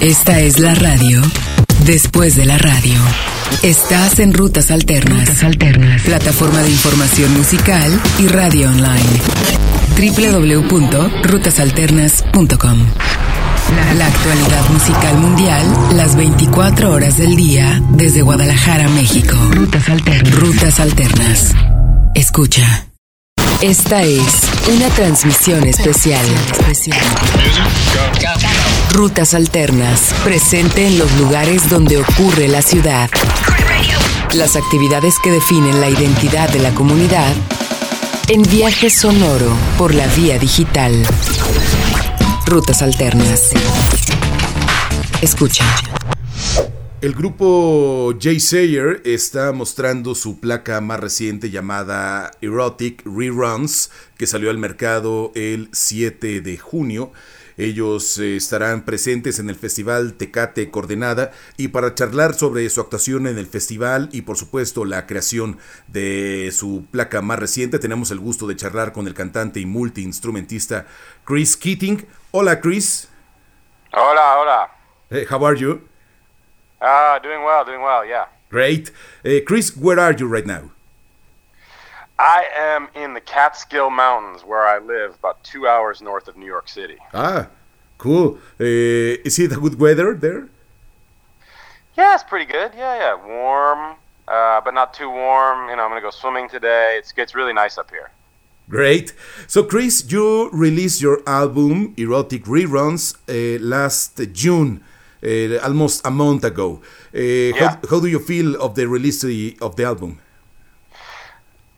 Esta es la radio después de la radio. Estás en Rutas Alternas. Rutas Alternas. Plataforma de información musical y radio online. www.rutasalternas.com. La actualidad musical mundial, las 24 horas del día, desde Guadalajara, México. Rutas Alternas. Rutas Alternas. Escucha. Esta es una transmisión especial. Rutas Alternas, presente en los lugares donde ocurre la ciudad. Las actividades que definen la identidad de la comunidad en viaje sonoro por la vía digital. Rutas Alternas. Escucha. El grupo Jay Sayer está mostrando su placa más reciente llamada Erotic Reruns, que salió al mercado el 7 de junio. Ellos eh, estarán presentes en el Festival Tecate Coordenada y para charlar sobre su actuación en el festival y por supuesto la creación de su placa más reciente, tenemos el gusto de charlar con el cantante y multiinstrumentista Chris Keating. Hola Chris. Hola, hola. Hey, how are you? Ah, doing well, doing well, yeah. Great. Uh, Chris, where are you right now? I am in the Catskill Mountains where I live, about two hours north of New York City. Ah, cool. Uh, is it a good weather there? Yeah, it's pretty good. Yeah, yeah. Warm, uh, but not too warm. You know, I'm going to go swimming today. It's, it's really nice up here. Great. So, Chris, you released your album, Erotic Reruns, uh, last June. Uh, almost a month ago. Uh, Yeah. how, how do you feel of the release of the album?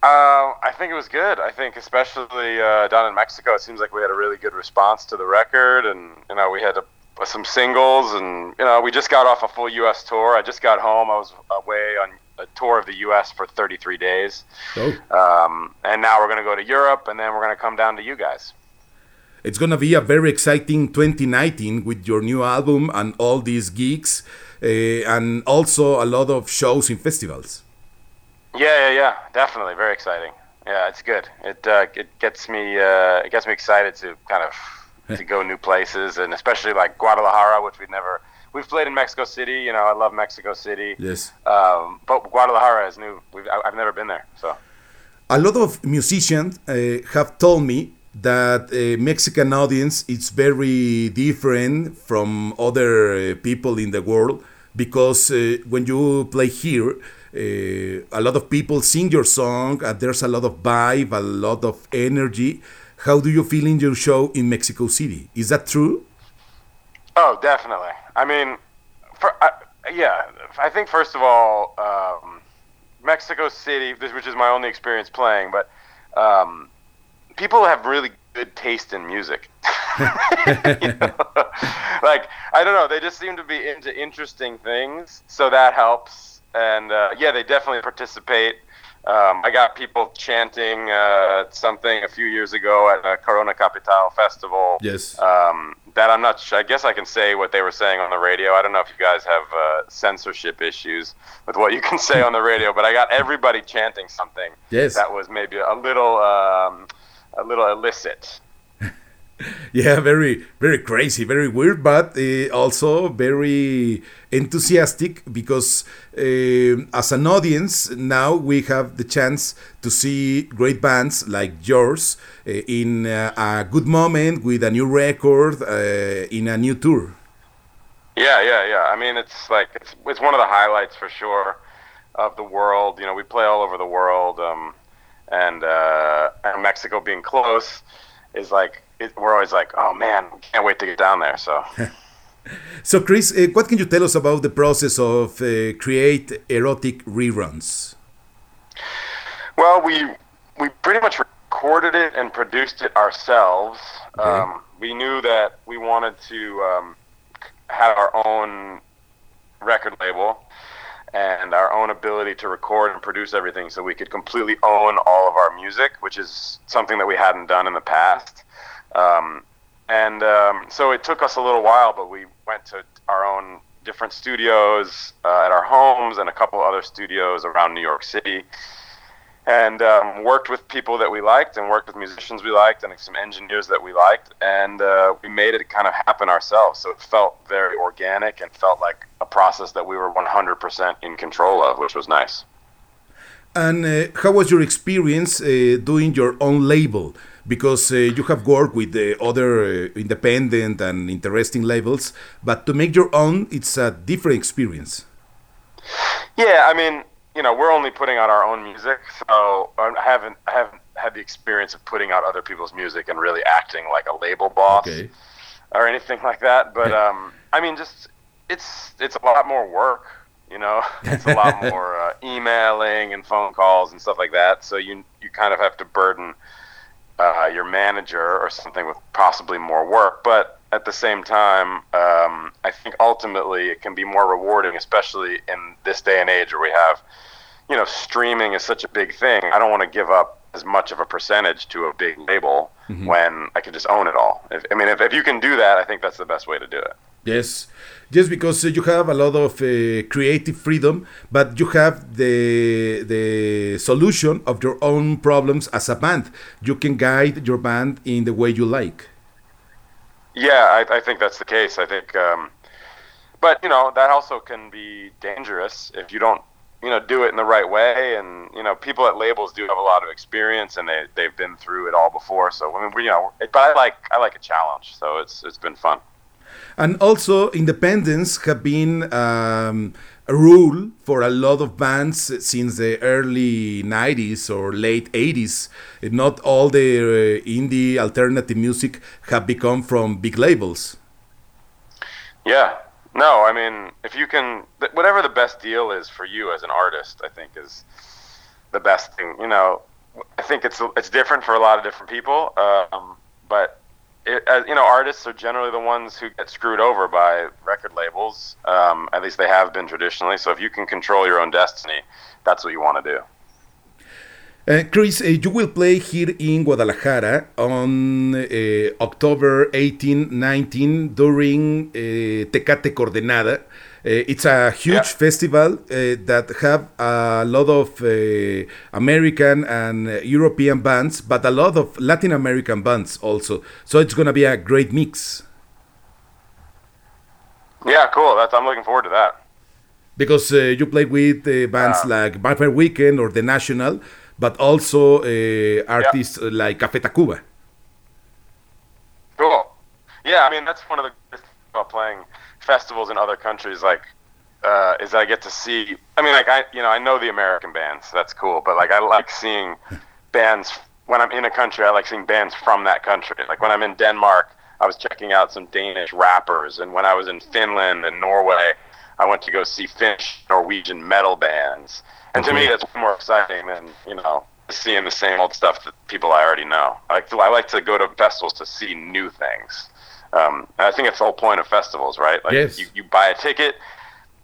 Uh, I think it was good. I think, especially uh, down in Mexico, it seems like we had a really good response to the record, and you know, we had a, some singles, and you know, we just got off a full U.S. tour. I just got home. I was away on a tour of the U.S. for 33 days, Oh. um, and now we're going to go to Europe, and then we're going to come down to you guys. It's gonna be a very exciting 2019 with your new album and all these gigs, uh, and also a lot of shows in festivals. Yeah, yeah, yeah, definitely, very exciting. Yeah, it's good. It uh, it gets me uh, it gets me excited to kind of to go new places, and especially like Guadalajara, which we've never we've played in Mexico City. You know, I love Mexico City. Yes. Um, but Guadalajara is new. We've, I, I've never been there, so A lot of musicians uh, have told me that uh, Mexican audience is very different from other uh, people in the world because uh, when you play here, a lot of people sing your song and there's a lot of vibe, a lot of energy. How do you feel in your show in Mexico City? Is that true? Oh, definitely. I mean, for, I yeah, I think first of all, um, Mexico City, which is my only experience playing, but um, people have really good taste in music. Like I don't know, they just seem to be into interesting things, so that helps. And uh, yeah, they definitely participate. Um, I got people chanting uh, something a few years ago at a Corona Capital festival Yes. um, that I'm not. Sh- I guess I can say what they were saying on the radio. I don't know if you guys have uh, censorship issues with what you can say on the radio, but I got everybody chanting something Yes. that was maybe a little, um, a little illicit. Yeah, very, very crazy, very weird, but uh, also very enthusiastic because uh, as an audience now we have the chance to see great bands like yours uh, in a good moment with a new record in a new tour. Yeah, yeah, yeah. I mean, it's like it's it's one of the highlights for sure of the world. You know, we play all over the world, um, and uh, and Mexico being close is like it, we're always like, oh man, can't wait to get down there. So. So, Chris, uh, what can you tell us about the process of uh, create erotic reruns? Well, we we pretty much recorded it and produced it ourselves. Um, we knew that we wanted to um, have our own record label and our own ability to record and produce everything, so we could completely own all of our music, which is something that we hadn't done in the past. Um, and um, so it took us a little while, but we went to our own different studios uh, at our homes and a couple other studios around New York City. And um, worked with people that we liked and worked with musicians we liked and some engineers that we liked. And uh, we made it kind of happen ourselves. So it felt very organic and felt like a process that we were 100% in control of which was nice. And uh, how was your experience uh, doing your own label because uh, you have worked with other uh, independent and interesting labels but to make your own it's a different experience yeah i mean you know, we're only putting out our own music, so I haven't I haven't had the experience of putting out other people's music and really acting like a label boss okay. or anything like that. But um, I mean, just it's it's a lot more work. You know, it's a lot more uh, emailing and phone calls and stuff like that. So you you kind of have to burden uh, your manager or something with possibly more work, but at the same time, um, I think ultimately it can be more rewarding, especially in this day and age where we have, you know, streaming is such a big thing. I don't want to give up as much of a percentage to a big label mm-hmm. when I can just own it all. If, I mean, if, if you can do that, I think that's the best way to do it. Yes, just because you have a lot of uh, creative freedom, but you have the the solution of your own problems as a band. You can guide your band in the way you like. Yeah, I, I think that's the case. I think, um, but you know, that also can be dangerous if you don't, you know, do it in the right way. And you know, people at labels do have a lot of experience, and they they've been through it all before. So I mean, we, you know, but I like I like a challenge, so it's it's been fun. And also, independence have been um, a rule for a lot of bands since the early 90s or late 80s. Not all the uh, indie alternative music have become from big labels. Yeah. No, I mean, if you can, whatever the best deal is for you as an artist, I think is the best thing. You know, I think it's it's different for a lot of different people, um, but it, uh, you know, artists are generally the ones who get screwed over by record labels. Um, at least they have been traditionally. So if you can control your own destiny, that's what you want to do. Uh, Chris, uh, you will play here in Guadalajara on uh, October 18, 19 during uh, Tecate Coordenada. Uh, it's a huge yeah. festival uh, that have a lot of uh, American and European bands, but a lot of Latin American bands also. So it's gonna be a great mix. Yeah, cool. That's I'm looking forward to that. Because uh, you play with uh, bands like Vampire Weekend or The National, but also uh, artists yeah. like Café Tacuba. Cool. Yeah, I mean that's one of the about playing festivals in other countries, like uh, is I get to see. I mean, like I, you know, I know the American bands. That's cool, but like I like seeing bands when I'm in a country. I like seeing bands from that country. Like when I'm in Denmark, I was checking out some Danish rappers, and when I was in Finland and Norway, I went to go see Finnish, Norwegian metal bands. And to me, that's more exciting than you know seeing the same old stuff that people I already know. I like to, I like to go to festivals to see new things. Um, and I think it's the whole point of festivals, right? Like yes. you, you buy a ticket,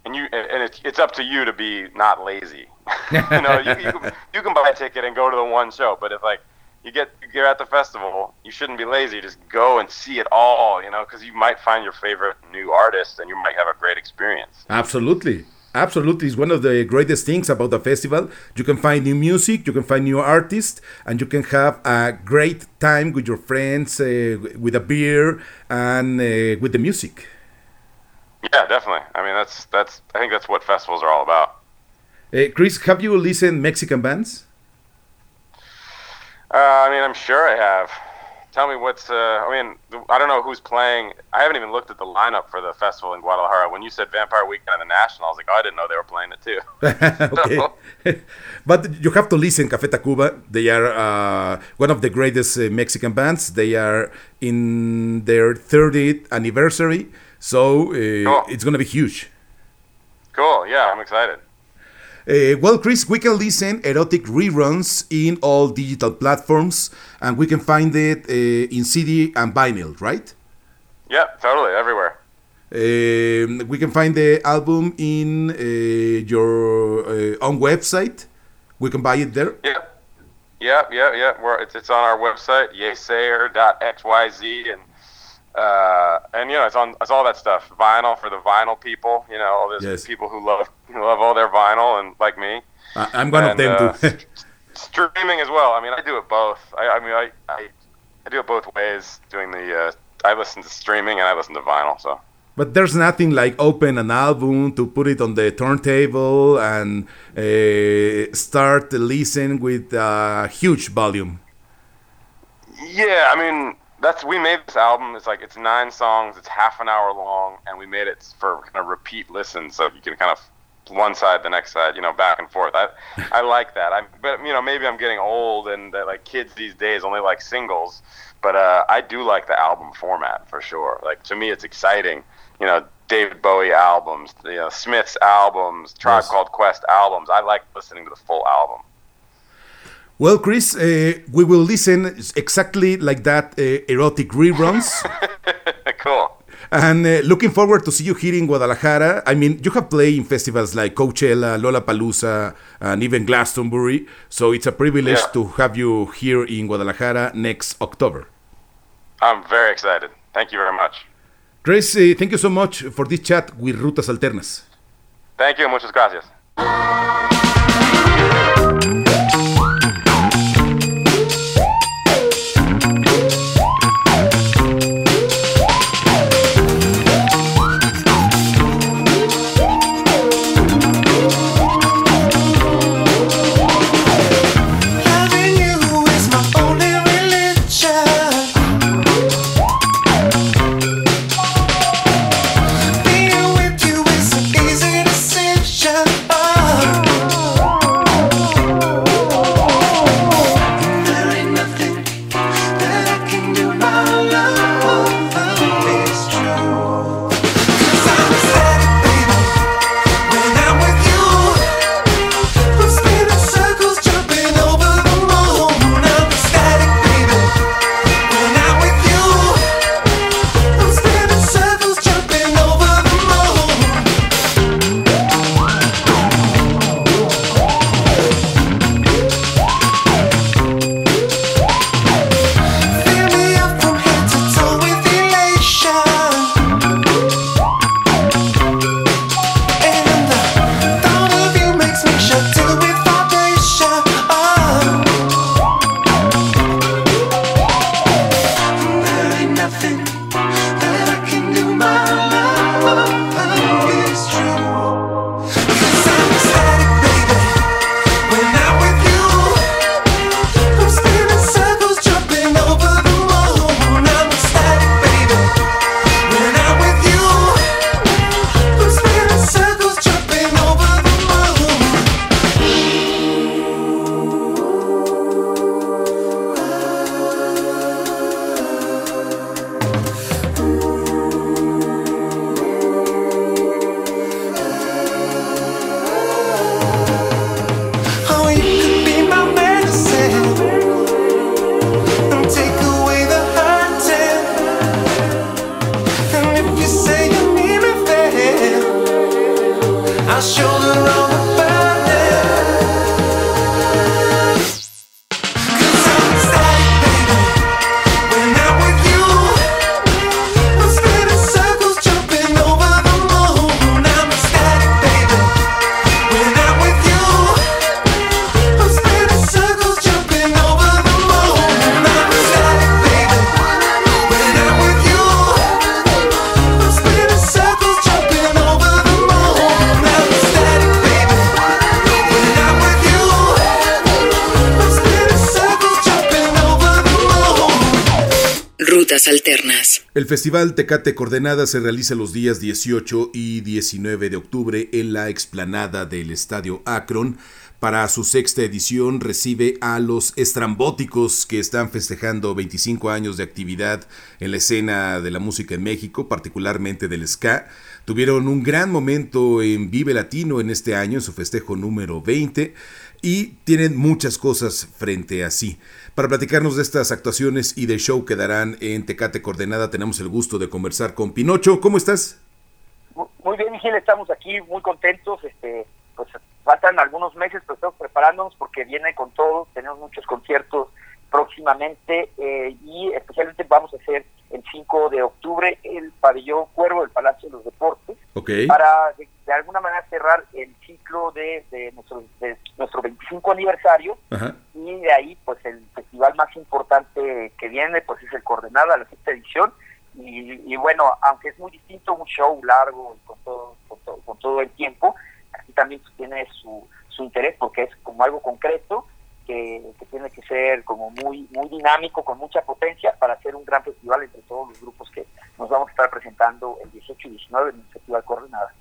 and you and it's it's up to you to be not lazy. you know, you, you, can, you can buy a ticket and go to the one show, but if like you get you're at the festival, you shouldn't be lazy. Just go and see it all, you know, because you might find your favorite new artist, and you might have a great experience. Absolutely. Absolutely, it's one of the greatest things about the festival. You can find new music, you can find new artists, and you can have a great time with your friends, uh, with a beer, and uh, with the music. Yeah, definitely. I mean, that's that's. I think that's what festivals are all about. Uh, Chris, have you listened Mexican bands? Uh, I mean, I'm sure I have tell me what's. Uh, I mean, I don't know who's playing. I haven't even looked at the lineup for the festival in Guadalajara. When you said Vampire Weekend and the National, I was like, oh, I didn't know they were playing it too. okay, but you have to listen. Café Tacuba. They are uh, one of the greatest uh, Mexican bands. They are in their 30th anniversary, so uh, cool. it's gonna be huge. Cool. Yeah, I'm excited. Uh, well, Chris, we can listen erotic reruns in all digital platforms, and we can find it uh, in CD and vinyl, right? Yeah, totally, everywhere. Uh, we can find the album in uh, your uh, own website. We can buy it there. Yeah, yeah, yeah, yeah. We're, it's, it's on our website, yesayer.xyz, and uh, and you know it's on it's all that stuff. Vinyl for the vinyl people, you know, all those yes. people who love who love all their vinyl and like me. I'm one and, of them too. streaming as well. I mean, I do it both. I, I mean, I, I, I do it both ways. Doing the, uh, I listen to streaming and I listen to vinyl. So. But there's nothing like open an album to put it on the turntable and uh, start listening with a huge volume. Yeah, I mean that's we made this album. It's like it's nine songs. It's half an hour long, and we made it for kind of repeat listen, so you can kind of one side, the next side, you know, back and forth. I I like that. I but you know maybe I'm getting old and that like kids these days only like singles, but uh, I do like the album format for sure. Like to me, it's exciting. You know, David Bowie albums, you know, Smith's albums, Tribe yes. Called Quest albums. I like listening to the full album. Well, Chris, uh, we will listen exactly like that uh, erotic reruns. cool. And uh, looking forward to see you here in Guadalajara. I mean, you have played in festivals like Coachella, Lollapalooza, and even Glastonbury. So it's a privilege yeah. to have you here in Guadalajara next October. I'm very excited. Thank you very much. Chris, uh, thank you so much for this chat with Rutas Alternas. Thank you. Muchas gracias. El Festival Tecate Coordenada se realiza los días 18 y 19 de octubre en la explanada del Estadio Akron. Para su sexta edición recibe a los estrambóticos que están festejando 25 años de actividad en la escena de la música en México, particularmente del ska. Tuvieron un gran momento en Vive Latino en este año, en su festejo número 20, y tienen muchas cosas frente a sí. Para platicarnos de estas actuaciones y del show que darán en Tecate Coordenada, tenemos el gusto de conversar con Pinocho. ¿Cómo estás? Muy bien, Miguel, estamos aquí muy contentos. Este, pues faltan algunos meses, pero estamos preparándonos porque viene con todo. Tenemos muchos conciertos próximamente eh, y especialmente vamos a hacer el 5 de octubre el pabellón Cuervo del Palacio de los Deportes para de, alguna manera cerrar el ciclo de, nuestro, de nuestro 25 aniversario de ahí, pues el festival más importante que viene, pues es el Coordenada, la sexta edición, y, bueno, aunque es muy distinto, un show largo con todo, con todo, el tiempo, aquí también pues, tiene su, su interés porque es como algo concreto, que, tiene que ser como muy muy dinámico, con mucha potencia para hacer un gran festival entre todos los grupos que nos vamos a estar presentando el 18 y 19 en el Festival Coordenada.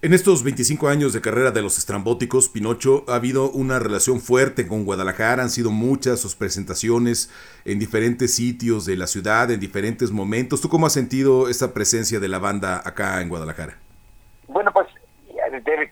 En estos 25 años de carrera de los estrambóticos, Pinocho, ha habido una relación fuerte con Guadalajara, han sido muchas sus presentaciones en diferentes sitios de la ciudad, en diferentes momentos. ¿Tú cómo has sentido esta presencia de la banda acá en Guadalajara? Bueno, pues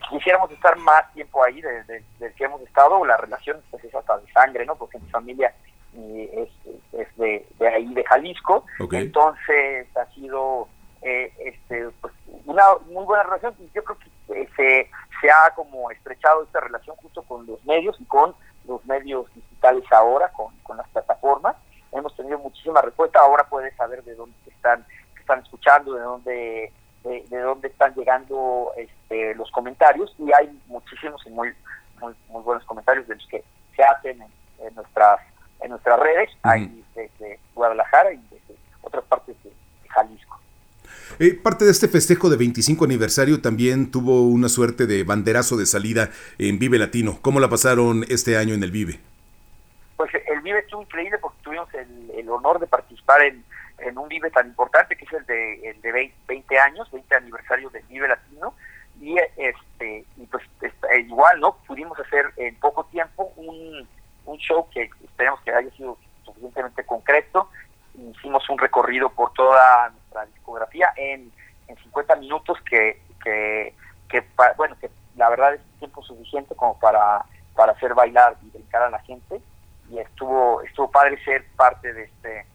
quisiéramos estar más tiempo ahí desde que hemos estado, la relación pues, es hasta de sangre, ¿no? Porque mi familia es, es de, ahí, de Jalisco, entonces ha sido eh, este, pues, una muy buena relación y yo creo que eh, se, se ha como estrechado esta relación justo con los medios y con los medios digitales ahora, con, con las plataformas. Hemos tenido muchísima respuesta, ahora puedes saber de dónde están, están escuchando, de dónde de, dónde están llegando este, los comentarios y hay muchísimos y muy, muy, buenos comentarios de los que se hacen en, nuestras en nuestras redes, hay desde Guadalajara y desde otras partes de. Eh, parte de este festejo de 25 aniversario también tuvo una suerte de banderazo de salida en Vive Latino. ¿Cómo la pasaron este año en el Vive? Pues el Vive estuvo increíble porque tuvimos el, honor de participar en, un Vive tan importante que es el de, el de 20, años, 20 aniversario del Vive Latino. Y, este, y pues igual, ¿no? Pudimos hacer en poco tiempo un, un show que esperemos que haya sido suficientemente concreto. Hicimos un recorrido por toda discografía en, en 50 minutos que, que, bueno, que la verdad es tiempo suficiente como para, para hacer bailar y brincar a la gente y estuvo estuvo padre ser parte de este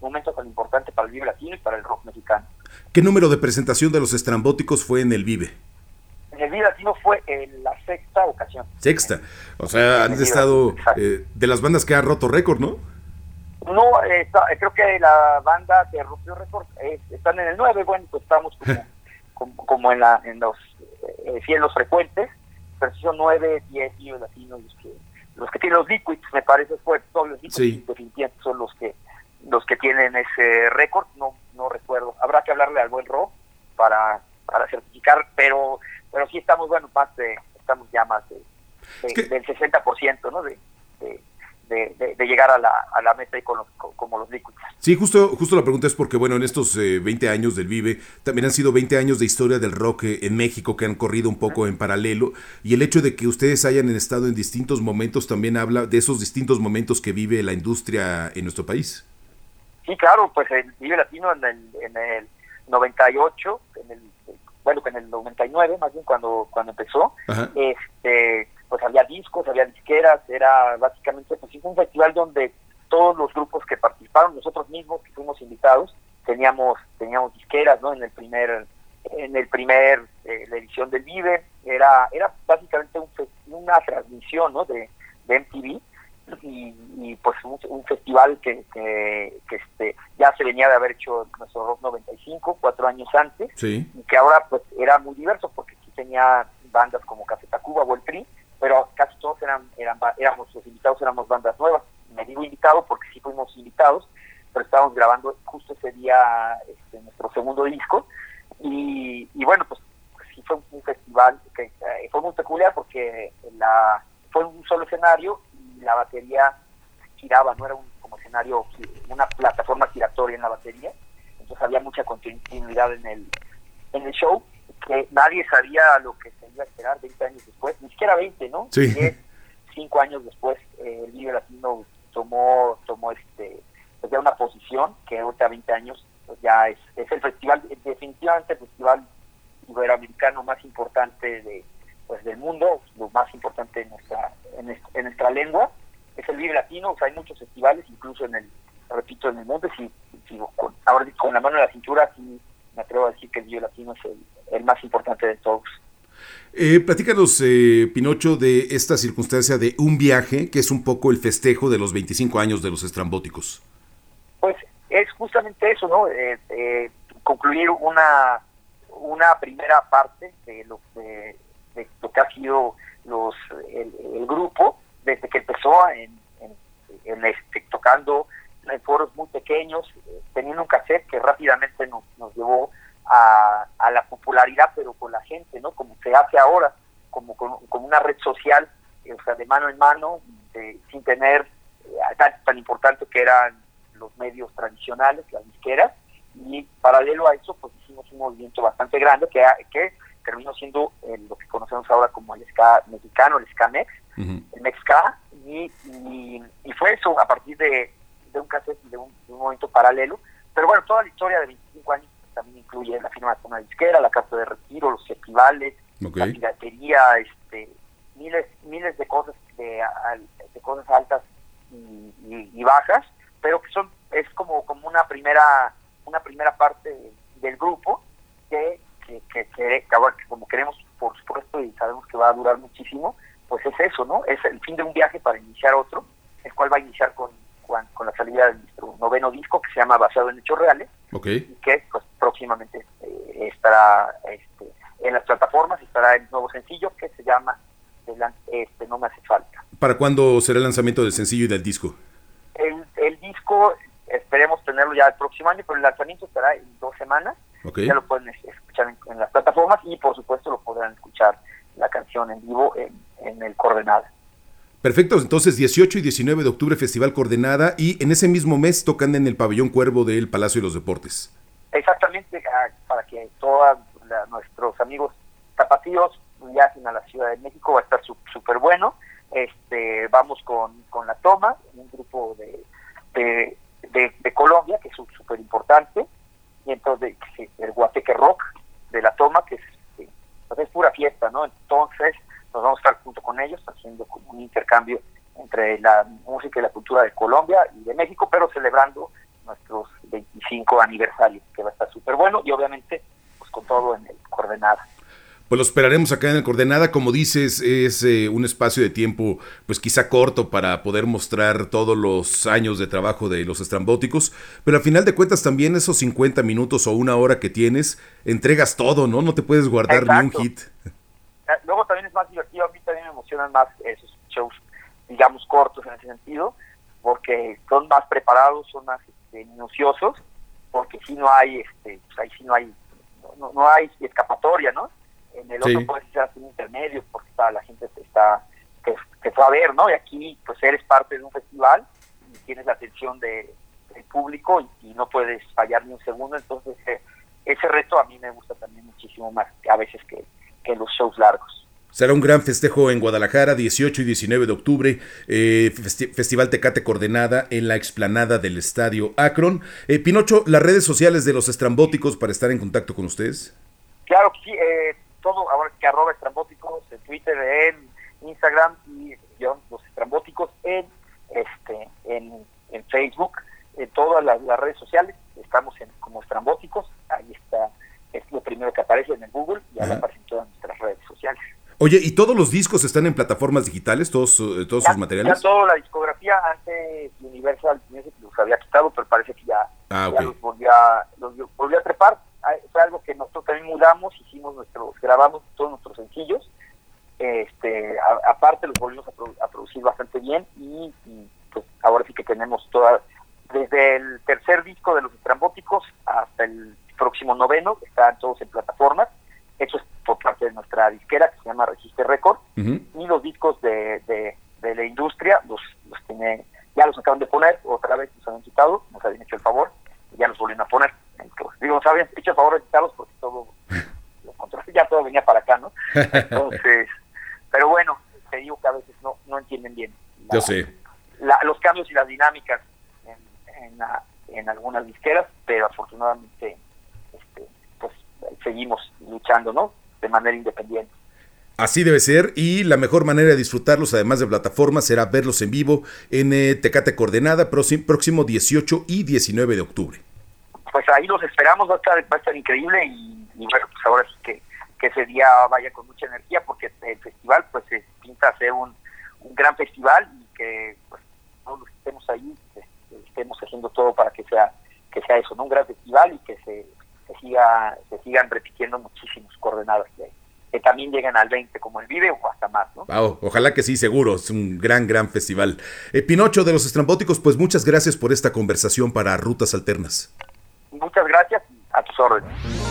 momento tan importante para el Vive Latino y para el rock mexicano. ¿Qué número de presentación de los estrambóticos fue en el Vive? En el Vive Latino fue en la sexta ocasión. Sexta. O sea, han estado eh, de las bandas que ha roto récord, ¿no? No, eh, creo que la banda que rompió récord eh, están en el 9, bueno, pues estamos como, como, en, la, en los eh, cielos frecuentes, pero si son 9, 10 niños latinos los que, los que tienen los liquids, me parece, fue todos los liquids definitivamente son los que los que tienen ese récord, no no recuerdo, habrá que hablarle al buen Ro para, para certificar, pero pero sí estamos, bueno, más de, estamos ya más de, del 60%, ¿no? de, de, llegar a la, a la meta y con como los líquidos. Sí, justo, justo la pregunta es porque, bueno, en estos 20 eh, años del Vive, también han sido 20 años de historia del rock eh, en México que han corrido un poco en paralelo, y el hecho de que ustedes hayan estado en distintos momentos también habla de esos distintos momentos que vive la industria en nuestro país. Sí, claro, pues el Vive Latino en el, en el 98, en el, bueno, en el 99 más bien cuando, cuando empezó, este pues había discos, había disqueras, era básicamente pues un festival donde todos los grupos que participaron, nosotros mismos que fuimos invitados, teníamos teníamos disqueras, ¿no? En el primer en el primer eh, la edición del Vive era era básicamente un, una transmisión, ¿no? De, de MTV y, pues un, festival que, que, este ya se venía de haber hecho nuestro Rock 95 cuatro años antes y que ahora pues era muy diverso porque aquí tenía bandas como Café Tacuba o el Tri pero casi todos eran, eran éramos los invitados éramos bandas nuevas. Me digo invitado porque sí fuimos invitados pero estábamos grabando justo ese día este, nuestro segundo disco. Y, y bueno pues, sí fue un, festival eh, fue muy peculiar porque la fue un solo escenario y la batería giraba no era un como escenario una plataforma giratoria en la batería. Entonces había mucha continuidad en el en el show que nadie sabía lo que se iba a esperar 20 años después, ni siquiera 20, ¿no? Sí. 10, 5 años después, eh, el Vive Latino tomó, tomó este, pues ya una posición que ahorita 20 años pues ya es, es el festival, definitivamente el festival iberoamericano más importante de pues del mundo, lo más importante en nuestra, en, nuestra lengua, es el Vive Latino, o sea, hay muchos festivales, incluso en el, repito, en el mundo, si, si con, ahora con la mano en la cintura, sí me atrevo a decir que el Vive Latino es el, más importante de todos. Eh, platícanos, eh, Pinocho, de esta circunstancia de un viaje, que es un poco el festejo de los 25 años de los estrambóticos. Pues es justamente eso, ¿no? Eh, eh, concluir una, una primera parte de lo, de, lo que ha sido los, el, grupo desde que empezó en, en este, tocando en foros muy pequeños, teniendo un cassette que rápidamente nos, nos llevó a, a, la popularidad, pero con la gente, ¿no? Como se hace ahora, como, como, una red social, o sea, de mano en mano, sin tener tan, tan importante que eran los medios tradicionales, las disqueras, y paralelo a eso, pues hicimos un movimiento bastante grande que, que terminó siendo lo que conocemos ahora como el ska mexicano, el ska mex, el mexca, y, y, fue eso a partir de, de un cassette, de un, de un, momento paralelo. Pero bueno, toda la historia de 25 años también incluye la firma de una disquera, la carta de retiro, los festivales, la piratería, este, miles, miles de cosas de, de cosas altas y, y, bajas, pero que son es como como una primera una primera parte del grupo que, que, que, que, como queremos, por supuesto, y sabemos que va a durar muchísimo, pues es eso, ¿no? Es el fin de un viaje para iniciar otro, el cual va a iniciar con, con, la salida de nuestro noveno disco que se llama Basado en Hechos Reales, y que pues, próximamente eh, estará este, en las plataformas, estará el nuevo sencillo que se llama este, No me hace falta. ¿Para cuándo será el lanzamiento del sencillo y del disco? El, el disco esperemos tenerlo ya el próximo año, pero el lanzamiento estará en dos semanas. Ya lo pueden escuchar en, las plataformas y por supuesto lo podrán escuchar la canción en vivo en, el Coordenada. Perfecto, entonces 18 y 19 de octubre Festival Coordenada y en ese mismo mes tocan en el Pabellón Cuervo del Palacio de los Deportes. Exactamente, para que todos nuestros amigos tapatíos viajen a la Ciudad de México, va a estar súper bueno. Este, vamos con, con la toma, un grupo de, de de, Colombia, que es súper importante, y entonces el Guateque Rock de la toma, que es, pues es pura fiesta, ¿no? Entonces nos vamos a estar junto con ellos haciendo un intercambio entre la música y la cultura de Colombia y de México, pero celebrando nuestros 25 aniversarios, que va a estar súper bueno, y obviamente pues con todo en el coordenada pues lo esperaremos acá en el Coordenada. Como dices, es eh, un espacio de tiempo, pues quizá corto para poder mostrar todos los años de trabajo de los estrambóticos, pero al final de cuentas también esos 50 minutos o una hora que tienes, entregas todo, ¿no? No te puedes guardar ni un hit. Ah, luego también es más divertido, más esos shows, digamos, cortos en ese sentido, porque son más preparados, son más este, minuciosos, porque si no hay, este, pues ahí sí no hay, no, no hay escapatoria, ¿no? en el otro puedes ser un intermedio porque está, la gente te está que, que fue a ver, ¿no? Y aquí pues eres parte de un festival y tienes la atención de, del público y, no puedes fallar ni un segundo, entonces eh, ese reto a mí me gusta también muchísimo más a veces que, que los shows largos. Será un gran festejo en Guadalajara, 18 y 19 de octubre, eh, Festival Tecate Coordenada en la explanada del Estadio Akron. Eh, Pinocho, las redes sociales de los estrambóticos para estar en contacto con ustedes. Claro que sí, eh, todo, ahora que arroba estrambóticos en Twitter, en Instagram y los estrambóticos en este en, en Facebook, en todas las, redes sociales, estamos en, como estrambóticos, ahí está, es lo primero que aparece en el Google y ahora aparece en todas nuestras redes sociales. Oye, ¿y todos los discos están en plataformas digitales, todos, eh, todos sus materiales? Ya toda la discografía, antes Universal los había quitado, pero parece que ya, ah, los, volvió a, los volvió a trepar. Fue algo que nosotros también mudamos, hicimos nuestros, grabamos todos nuestros sencillos, este, aparte los volvimos a, producir bastante bien y, pues ahora sí que tenemos toda, desde el tercer disco de los estrambóticos hasta el próximo noveno, están todos en plataformas, es por parte de nuestra disquera que se llama Registre Record, y los discos de, de, de, la industria los, los tiene, ya los acaban de poner, otra vez nos habían quitado, nos habían hecho el favor, y ya los volvieron a poner digo, nos habían hecho el favor de quitarlos porque todo, ya todo venía para acá, ¿no? Entonces, pero bueno, te digo que a veces no, no entienden bien. Yo sé. los cambios y las dinámicas en, en, algunas disqueras, pero afortunadamente este, pues seguimos luchando, ¿no? De manera independiente. Así debe ser y la mejor manera de disfrutarlos, además de plataformas, será verlos en vivo en eh, Tecate Coordenada próximo 18 y 19 de octubre pues ahí los esperamos, va a estar, va a estar increíble y, bueno, pues ahora sí que, que ese día vaya con mucha energía porque el festival pues se pinta a ser un, un gran festival y que pues todos los que estemos ahí este, estemos haciendo todo para que sea que sea eso, ¿no? un gran festival y que se, se siga se sigan repitiendo muchísimos coordenadas de ahí. que también lleguen al 20 como el Vive o hasta más, ¿no? ojalá que sí, seguro, es un gran, gran festival. Eh, Pinocho de los Estrambóticos, pues muchas gracias por esta conversación para Rutas Alternas. Muchas gracias, a tus órdenes.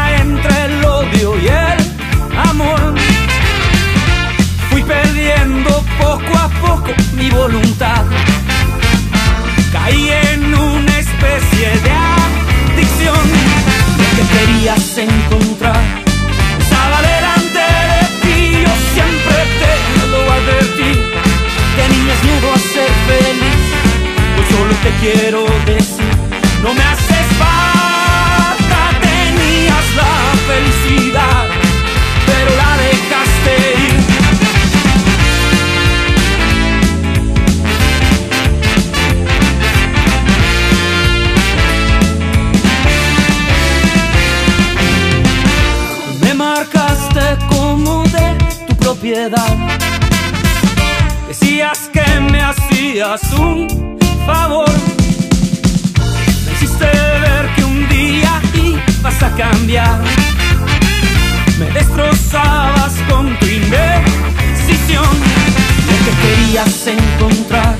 mi voluntad. Caí en una especie de adicción. Lo que querías encontrar miedo a ser feliz. Pues solo te quiero decir, no me haces tu propiedad Decías que me hacías un favor. Me hiciste ver que un día ibas a cambiar. Me destrozabas con tu indecisión. Lo que querías encontrar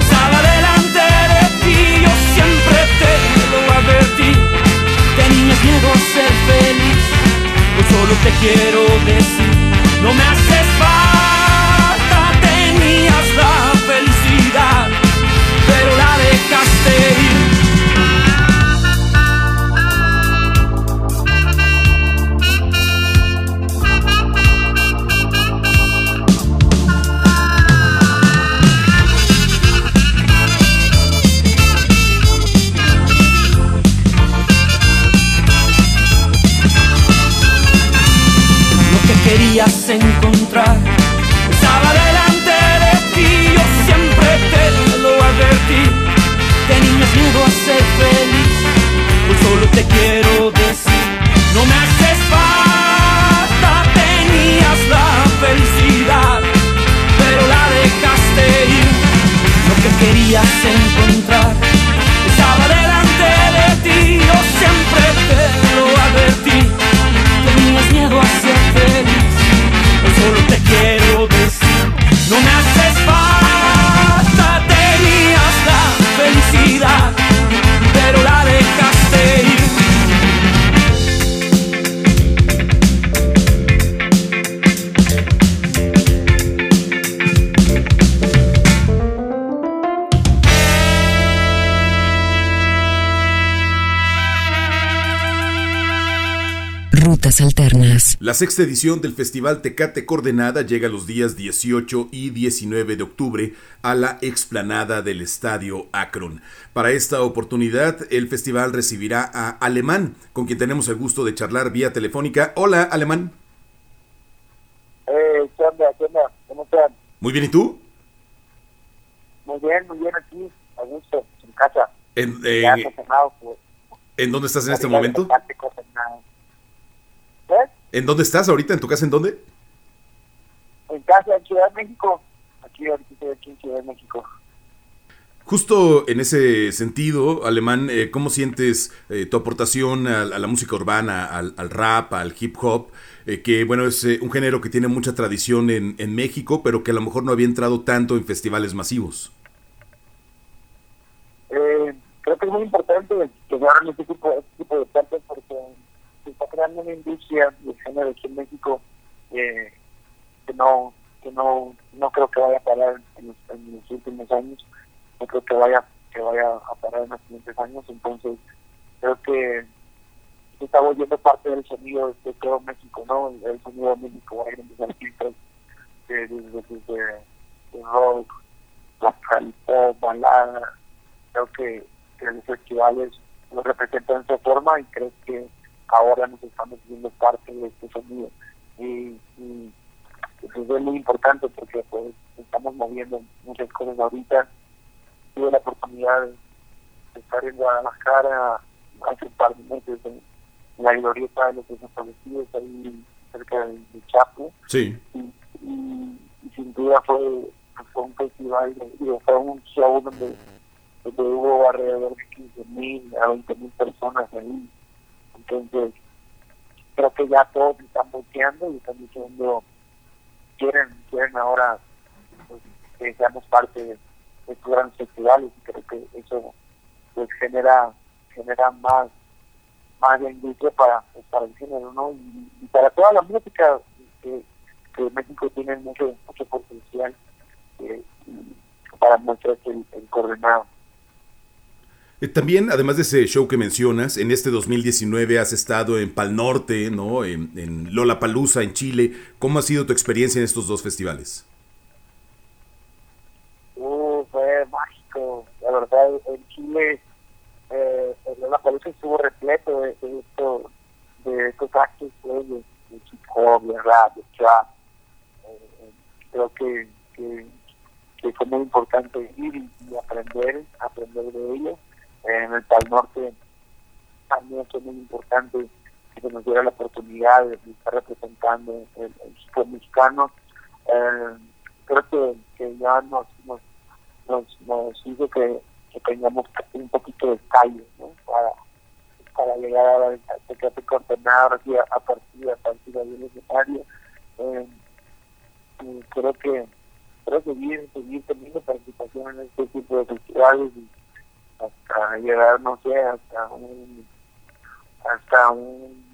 estaba delante de ti. Yo siempre te lo advertí. Tenías miedo a ser feliz. Yo solo te quiero decir, no me haces La sexta edición del Festival Tecate Coordenada llega los días 18 y 19 de octubre a la explanada del Estadio Akron. Para esta oportunidad, el festival recibirá a Alemán, con quien tenemos el gusto de charlar vía telefónica. Hola, Alemán. Eh, ¿qué onda? ¿Qué onda? ¿Cómo están? Muy bien, ¿y tú? Muy bien, muy bien aquí, a gusto, en casa. ¿En, eh, Ya pues, ¿en dónde estás en este momento? ¿En dónde estás ahorita? ¿En tu casa en dónde? En casa, en Ciudad de México. Aquí, ahorita estoy aquí en Ciudad de México. Justo en ese sentido, Alemán, eh, ¿cómo sientes eh, tu aportación a, a la música urbana, al, al rap, al hip hop? Eh, que bueno, es un género que tiene mucha tradición en, en México, pero que a lo mejor no había entrado tanto en festivales masivos. Eh, creo que es muy importante que se hagan este tipo, este tipo de deportes porque creando una industria de género aquí en México eh, que no que no no creo que vaya a parar en los, en los últimos años no creo que vaya que vaya a parar en los siguientes años. Entonces creo que se está volviendo parte del sonido de todo México no el, sonido de México hay grandes artistas de, de, de, de, rock pop balada. Creo que, que los festivales lo representan de esa forma y creo que ahora nos estamos viendo parte de este sonido. Y, y pues es muy importante porque pues estamos moviendo muchas cosas ahorita. Tuve la oportunidad de estar en Guadalajara hace un par de meses en, la glorieta de los desaparecidos ahí cerca de, Chapo. Sí. Y, y, sin duda fue, fue un festival y fue un show donde, donde hubo alrededor de 15 mil a 20 mil personas ahí entonces creo que ya todos están volteando y están diciendo quieren quieren ahora pues, que seamos parte de, estos grandes festivales y creo que eso pues genera genera más más industria para, pues, para el género ¿no? Y, para toda la música que, México tiene mucho mucho potencial eh, para mostrarse el, el coordinado eh, también, además de ese show que mencionas, en este 2019 has estado en Pal Norte, ¿no? En, en Lollapalooza, en Chile. ¿Cómo ha sido tu experiencia en estos dos festivales? Uh, fue mágico. La verdad, en Chile, eh, Lollapalooza estuvo repleto de, de, esto, de estos actos pues, de, de de rap, de trap. Eh, creo que, que, fue muy importante ir y aprender, aprender de ellos en el Pal Norte también fue muy importante que nos diera la oportunidad de estar representando el, el mexicano. Eh, creo que, que ya nos, nos, nos, nos hizo que, que, tengamos un poquito de callo ¿no? para, para llegar a la que coordenado aquí a, partir a partir del escenario. Eh, creo que creo que bien seguir teniendo participación en este tipo de festivales y hasta llegar, no sé, hasta un, hasta un,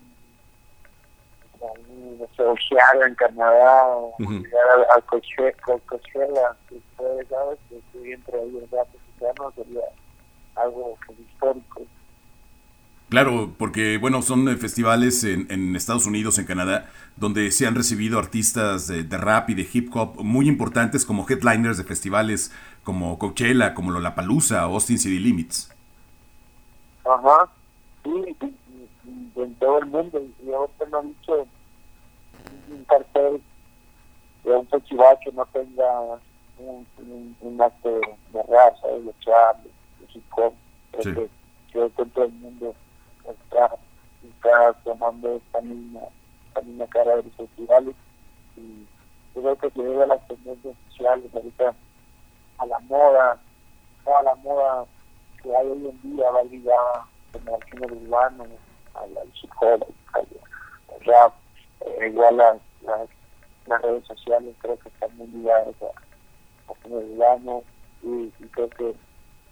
un no en Canadá, o uh -huh. llegar al, al Coachella, que fue, ¿sabes? Que estoy entre ellos, mexicanos, sería algo histórico. Claro, porque bueno, son eh, festivales en, en, Estados Unidos, en Canadá, donde se han recibido artistas de, de, rap y de hip hop muy importantes como headliners de festivales como Coachella, como Lollapalooza, Austin City Limits. Ajá, sí, en todo el mundo. Y ahorita no han dicho un cartel de un festival que no tenga un, un, un acto de rap, ¿sabes? de trap, de hip hop. Sí. Que, que todo el mundo está, está tomando esta misma, esta misma cara de los festivales. Y creo que se a las tendencias sociales ahorita a la moda, toda la moda que hay hoy en día va ligada al género urbano, al, al al, rap, eh, igual las, las, redes sociales creo que están muy ligadas al género urbano y creo que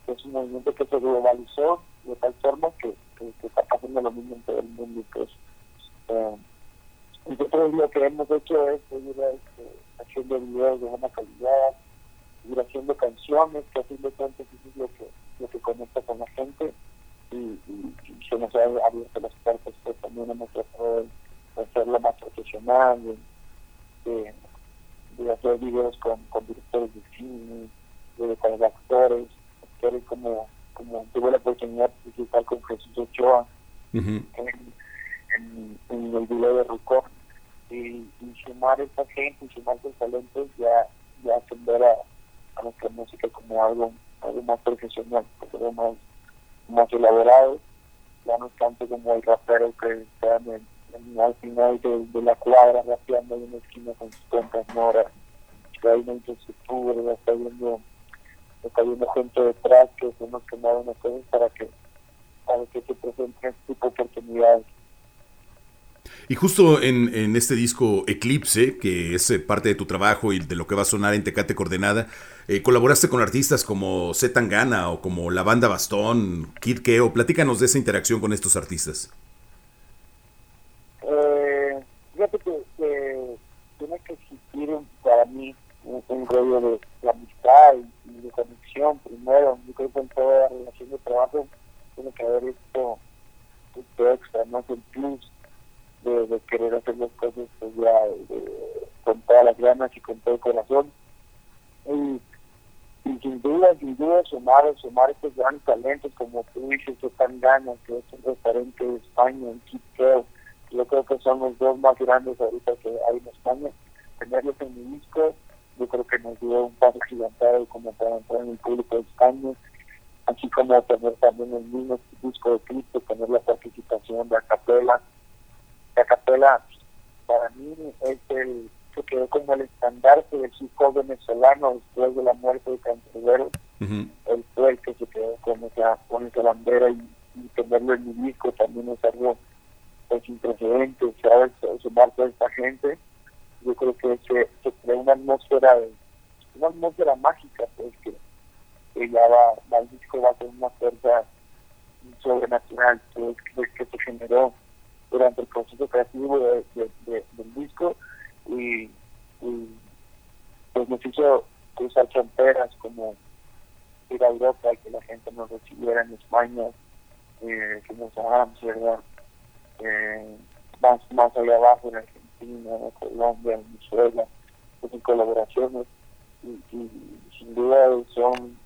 es un movimiento que se globalizó de tal forma que, que, está pasando lo mismo en todo el mundo. Pues, eh, nosotros lo que hemos hecho es seguir este, haciendo videos de buena calidad, ir haciendo canciones, que fin de cuentas es lo que, lo que conecta con la gente y, y, y se nos ha abierto las puertas, pues también hemos tratado de hacerlo más profesional, de, de, de hacer videos con, con directores de cine, de, con actores, actores como como tuve la oportunidad de visitar con Jesús Ochoa uh -huh. en, en, en, el video de Rucor y, y sumar esta gente y sumar sus talentos ya, ya hacen ver a, a, nuestra música como algo, algo más profesional, algo más, más elaborado, ya no es tanto como el rapero que está en, en, al final de, de, la cuadra rapeando en una esquina con sus cuentas noras, que hay una infraestructura, está viendo está viendo gente detrás que son los que mueven las cosas para que, para que se presenten este tipo de oportunidades. Y justo en, este disco Eclipse, que es eh, parte de tu trabajo y de lo que va a sonar en Tecate Coordenada, eh, colaboraste con artistas como Z Tangana o como la banda Bastón, Kid Keo. Platícanos de esa interacción con estos artistas. Eh, fíjate que, tiene que existir para mí un, rollo de, amistad y, de primero. Yo creo que en toda relación de trabajo tiene que haber esto, esto extra, no el plus de, querer hacer las cosas pues ya con todas las ganas y con todo el corazón. Y, sin duda, sin duda, sumar, sumar estos grandes talentos como tú dices, que están ganas, que es un referente de España, en Quito, yo creo que son los dos más grandes ahorita que hay en España. Tenerlos en mi disco, yo creo que nos dio un paso gigantado como para entrar en el público de España, así como tener también el mismo disco de Cristo, tener la participación de Acapela la capela para mí es el que quedó como el estandarte del hip venezolano después de la muerte de Cancerbero. Él fue el que se quedó con esa, con esa bandera y, tenerlo en mi disco también es algo pues sin precedentes, ¿sabes? Sumar toda esta gente. Yo creo que se, se crea una atmósfera, una atmósfera mágica, pues que, ya va, el disco va a ser una fuerza sobrenatural, pues, que se generó durante el proceso creativo de, del disco y, pues nos hizo cruzar fronteras como ir a Europa y que la gente nos recibiera en España, eh, que nos ¿verdad? Eh, más, más allá abajo en Argentina, en Colombia, en Venezuela, pues en colaboraciones y, sin duda son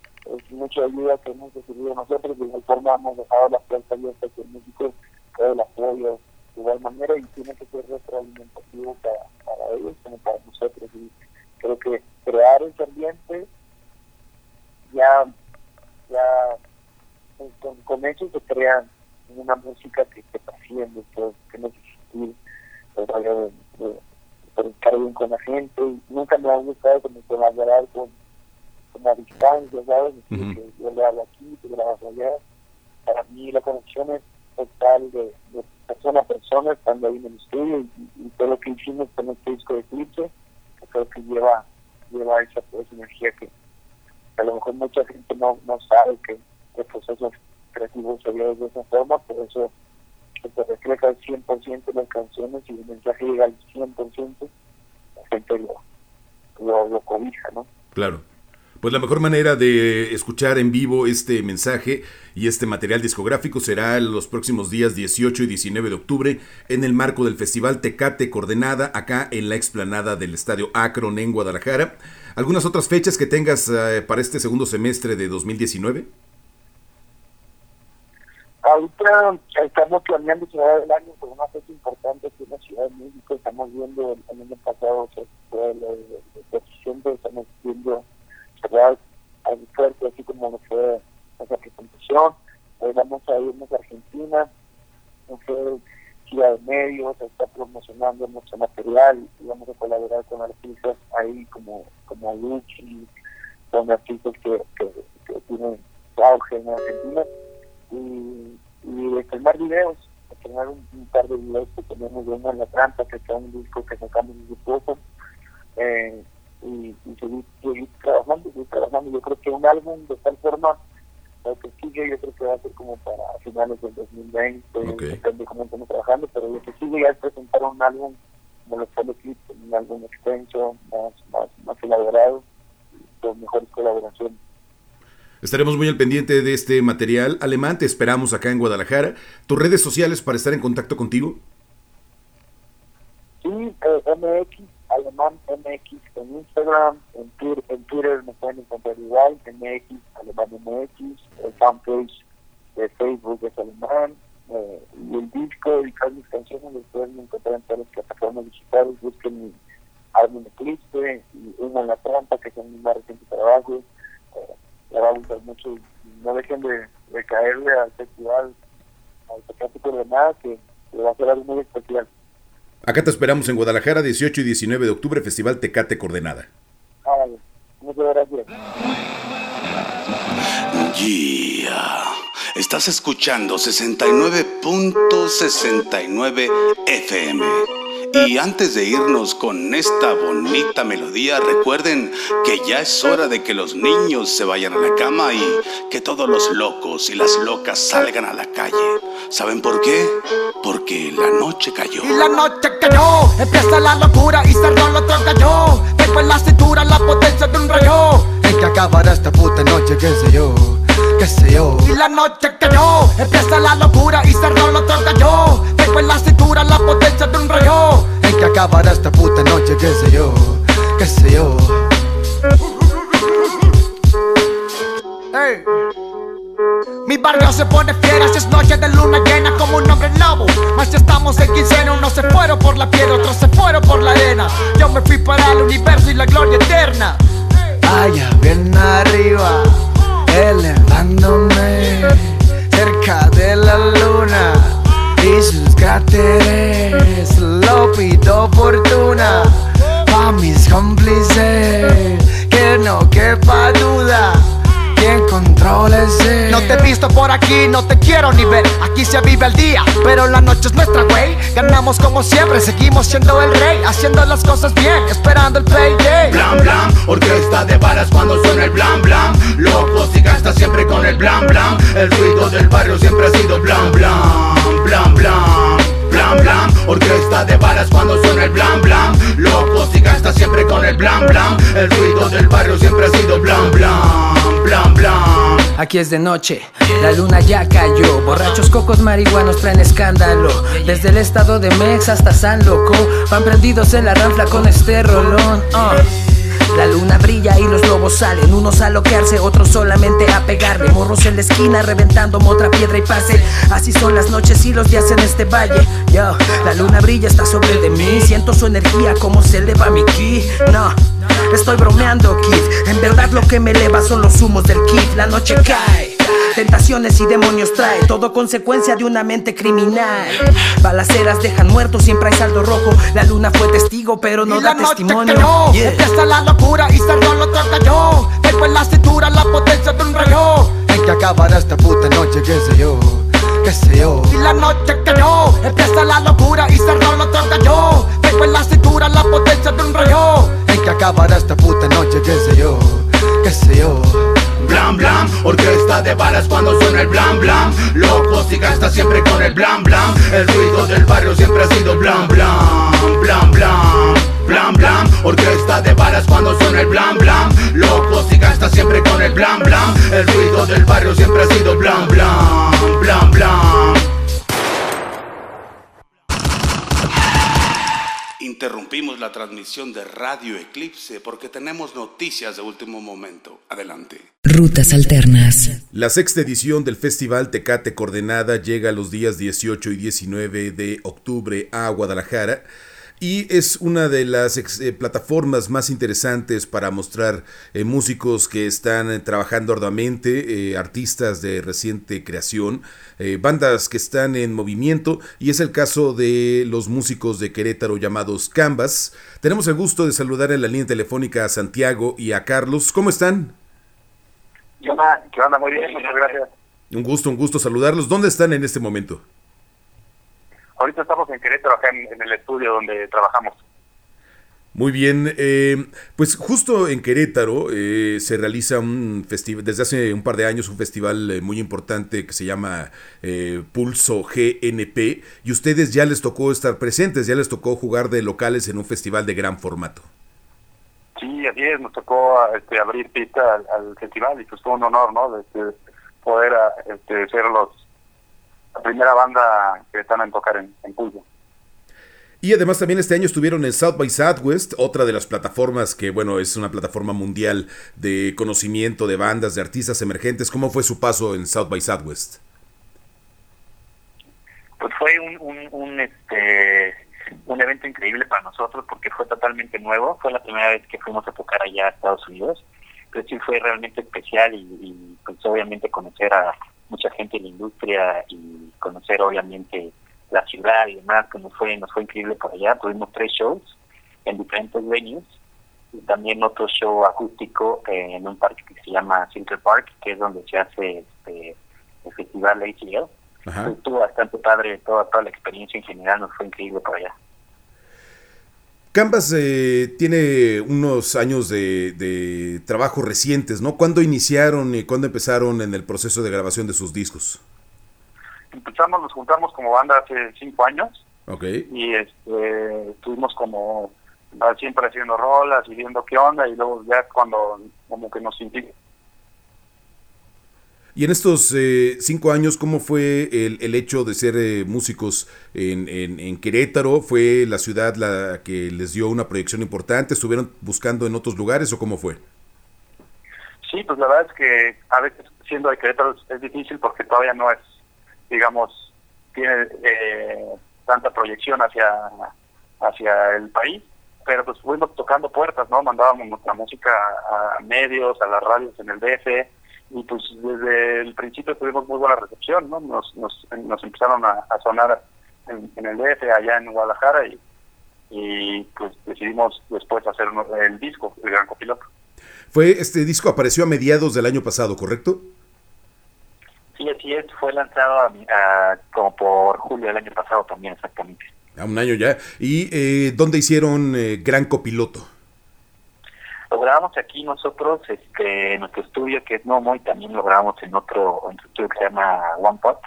mucha ayuda que hemos recibido nosotros, de igual forma hemos dejado la puerta abierta que el músico todo el apoyo de igual manera y tiene que ser retroalimentativo para, para ellos como para nosotros. Y creo que crear ese ambiente ya, ya pues, con, eso se crea una música que, que trasciende, que, que no existir, pues, estar bien con la gente. Y nunca me ha gustado como colaborar con, con la distancia, ¿sabes? que yo le hablo aquí, tú le hablas allá. Para mí la conexión es total de, de persona a persona estando ahí en el estudio y, todo lo que hicimos con este disco de Eclipse, que creo que lleva, lleva esa, pues, energía que a lo mejor mucha gente no, no sabe que el proceso creativo se ve de esa forma, por eso se refleja al 100% en las canciones y el mensaje llega al 100%, la gente lo, lo, lo cobija, ¿no? Claro. Pues la mejor manera de escuchar en vivo este mensaje y este material discográfico será los próximos días 18 y 19 de octubre en el marco del Festival Tecate Coordenada acá en la explanada del Estadio Akron en Guadalajara. ¿Algunas otras fechas que tengas eh, para este segundo semestre de 2019? Ahorita estamos planeando cerrar el año con una fecha importante aquí en la Ciudad de México. Estamos viendo el año pasado, fue la de, estamos viendo ¿verdad? Algo fuerte, así como fue nuestra presentación. Hoy vamos a irnos a Argentina, fue Ciudad de Medios, se está promocionando nuestro material y vamos a colaborar con artistas ahí como, como Luchi, con artistas que, que tienen auge en Argentina y, y estrenar videos, estrenar un, un, par de videos que tenemos de en la trampa, que está un disco que sacamos de poco. Eh, y, y seguir, seguir, trabajando, seguir trabajando. Yo creo que un álbum de tal forma, lo que sigue, yo creo que va a ser como para finales del 2020, okay. depende cómo estamos trabajando, pero lo que sigue ya es presentar un álbum como lo fue el un álbum extenso, más, más, más elaborado, con mejores colaboraciones. Estaremos muy al pendiente de este material alemán. Te esperamos acá en Guadalajara. ¿Tus redes sociales para estar en contacto contigo? Sí, eh, MX Alemán MX en Instagram, en Twitter, en Twitter me pueden encontrar igual, MX, Alemán MX, el fanpage de Facebook es Alemán, eh, y el disco y todas mis canciones los pueden encontrar en todas las plataformas digitales, busquen mi álbum Eclipse y Uno en la Trampa, que son mis más recientes trabajos, eh, les va a gustar mucho no dejen de, de caerle al festival, al Tecate de nada, que, que va a ser algo muy especial. Acá te esperamos en Guadalajara, 18 y 19 de octubre, Festival Tecate Coordenada. Muchas gracias. Yeah. Estás escuchando 69.69 FM. Y antes de irnos con esta bonita melodía, recuerden que ya es hora de que los niños se vayan a la cama y que todos los locos y las locas salgan a la calle. ¿Saben por qué? Porque la noche cayó. Y la noche cayó, empieza la locura y cerró el otro cayó. Tengo en la cintura la potencia de un rayo. En que acabará esta puta noche, qué sé yo, qué sé yo. Y la noche cayó, empieza la locura y cerró el otro cayó. Tengo en la cintura la potencia de un rayo. En que acabará esta puta noche, qué sé yo, qué sé yo. Hey. Mi barrio se pone fiera si es noche de luna llena como un hombre lobo. Mas si estamos en quincena, unos se fueron por la piedra, otros se fueron por la arena. Yo me fui para el universo y la gloria eterna. Allá bien arriba, elevándome cerca de la luna y sus cráteres. Lo pido fortuna pa' mis cómplices, que no quepa duda. ¿Quién controla ese? No te he visto por aquí, no te quiero ni ver. Aquí se vive el día, pero la noche es nuestra, güey. Ganamos como siempre, seguimos siendo el rey, haciendo las cosas bien, esperando el payday. Blam blam, orquesta de balas cuando suena el blam blam. Locos el blam blam. El ruido del barrio siempre ha sido blam blam, blam blam. Blam blam, orquesta de balas cuando suena el blam blam. Locos y gasta siempre con el blam blam. El ruido del barrio siempre ha sido blam blam, blam blam. Aquí es de noche, la luna ya cayó. Borrachos, cocos, marihuanos traen escándalo. Desde el estado de Mex hasta San Loco, van prendidos en la ranfla con este rolón. ah. La luna brilla y los lobos salen, unos a loquearse, otros solamente a pegarle. Morros en la esquina reventando otra piedra y pase. Así son las noches y los días en este valle. Yo, la luna brilla, está sobre de mí. Siento su energía como se eleva mi ki. No, estoy bromeando, kid. En verdad lo que me eleva son los humos del kid. La noche cae. Tentaciones y demonios trae, todo consecuencia de una mente criminal. Balaceras dejan muertos, siempre hay saldo rojo. La luna fue testigo, pero no y da la noche testimonio. cayó, Yeah. empieza la locura y cerró el otro cayó. Tengo en la cintura la potencia de un rayo. En que acabará esta puta noche, qué sé yo, qué sé yo. Y la noche cayó, empieza la locura y cerró el otro cayó. Tengo en la cintura la potencia de un rayo. En que acabará esta puta noche, qué sé yo, qué sé yo. Blam blam, orquesta de balas cuando suena el blam blam. Locos y gasta siempre con el blam blam. El ruido del barrio siempre ha sido blam blam, blam blam. Blam blam, orquesta de balas cuando suena el blam blam. Locos y gasta siempre con el blam blam. El ruido del barrio siempre ha sido blam blam, blam blam. Interrumpimos la transmisión de Radio Eclipse porque tenemos noticias de último momento. Adelante. Rutas alternas. La sexta edición del Festival Tecate Coordenada llega los días 18 y 19 de octubre a Guadalajara y es una de las eh, plataformas más interesantes para mostrar eh, músicos que están eh, trabajando arduamente, eh, artistas de reciente creación, bandas que están en movimiento y es el caso de los músicos de Querétaro llamados Canvas. Tenemos el gusto de saludar en la línea telefónica a Santiago y a Carlos. ¿Cómo están? ¿Qué onda? ¿Qué onda? Muy bien, muchas gracias. Un gusto, un gusto saludarlos. ¿Dónde están en este momento? Ahorita estamos en Querétaro, acá en, en el estudio donde trabajamos. Muy bien, eh, pues justo en Querétaro eh, se realiza un festival, desde hace un par de años, un festival eh, muy importante que se llama eh, Pulso GNP y ustedes ya les tocó estar presentes, ya les tocó jugar de locales en un festival de gran formato. Sí, así es, nos tocó este, abrir pista al, al festival y pues fue un honor, ¿no? De, este, poder ah, este, ser los la primera banda que están en tocar en, en Pulso. Y además también este año estuvieron en South by Southwest, otra de las plataformas que, bueno, es una plataforma mundial de conocimiento de bandas, de artistas emergentes. ¿Cómo fue su paso en South by Southwest? Pues fue un, un, un, este un evento increíble para nosotros porque fue totalmente nuevo, fue la primera vez que fuimos a tocar allá a Estados Unidos, pero sí fue realmente especial y, y pues obviamente conocer a mucha gente en la industria y conocer obviamente la ciudad y demás, que nos fue, nos fue increíble por allá, tuvimos tres shows en diferentes venues y también otro show acústico eh, en un parque que se llama Central Park, que es donde se hace este el festival ATL. Estuvo bastante padre toda, toda la experiencia en general, nos fue increíble por allá. Canvas eh, tiene unos años de, de trabajo recientes, ¿no? ¿Cuándo iniciaron y cuándo empezaron en el proceso de grabación de sus discos? Empezamos, nos juntamos como banda hace cinco años. Ok. Y este, estuvimos como siempre haciendo rolas y viendo qué onda y luego ya cuando como que nos y en estos eh, cinco años, ¿cómo fue el, el hecho de ser eh, músicos en, en, Querétaro? ¿Fue la ciudad la que les dio una proyección importante? ¿Estuvieron buscando en otros lugares o cómo fue? Sí, pues la verdad es que a veces siendo de Querétaro es difícil porque todavía no es, digamos, tiene eh, tanta proyección hacia, hacia el país, pero pues fuimos tocando puertas, ¿no? Mandábamos nuestra música a medios, a las radios en el DF, y pues desde el principio tuvimos muy buena recepción, ¿no? Nos, nos, nos empezaron a, sonar en, el DF, allá en Guadalajara, y, y pues decidimos después hacer el disco, el Gran Copiloto. Fue Este disco apareció a mediados del año pasado, ¿correcto? Sí, así es, fue lanzado a, como por julio del año pasado también, exactamente. A un año ya. ¿Y eh, dónde hicieron eh, Gran Copiloto? Lo grabamos aquí nosotros, este, en nuestro estudio que es Nomo, y también lo grabamos en otro, en estudio que se llama One Pot,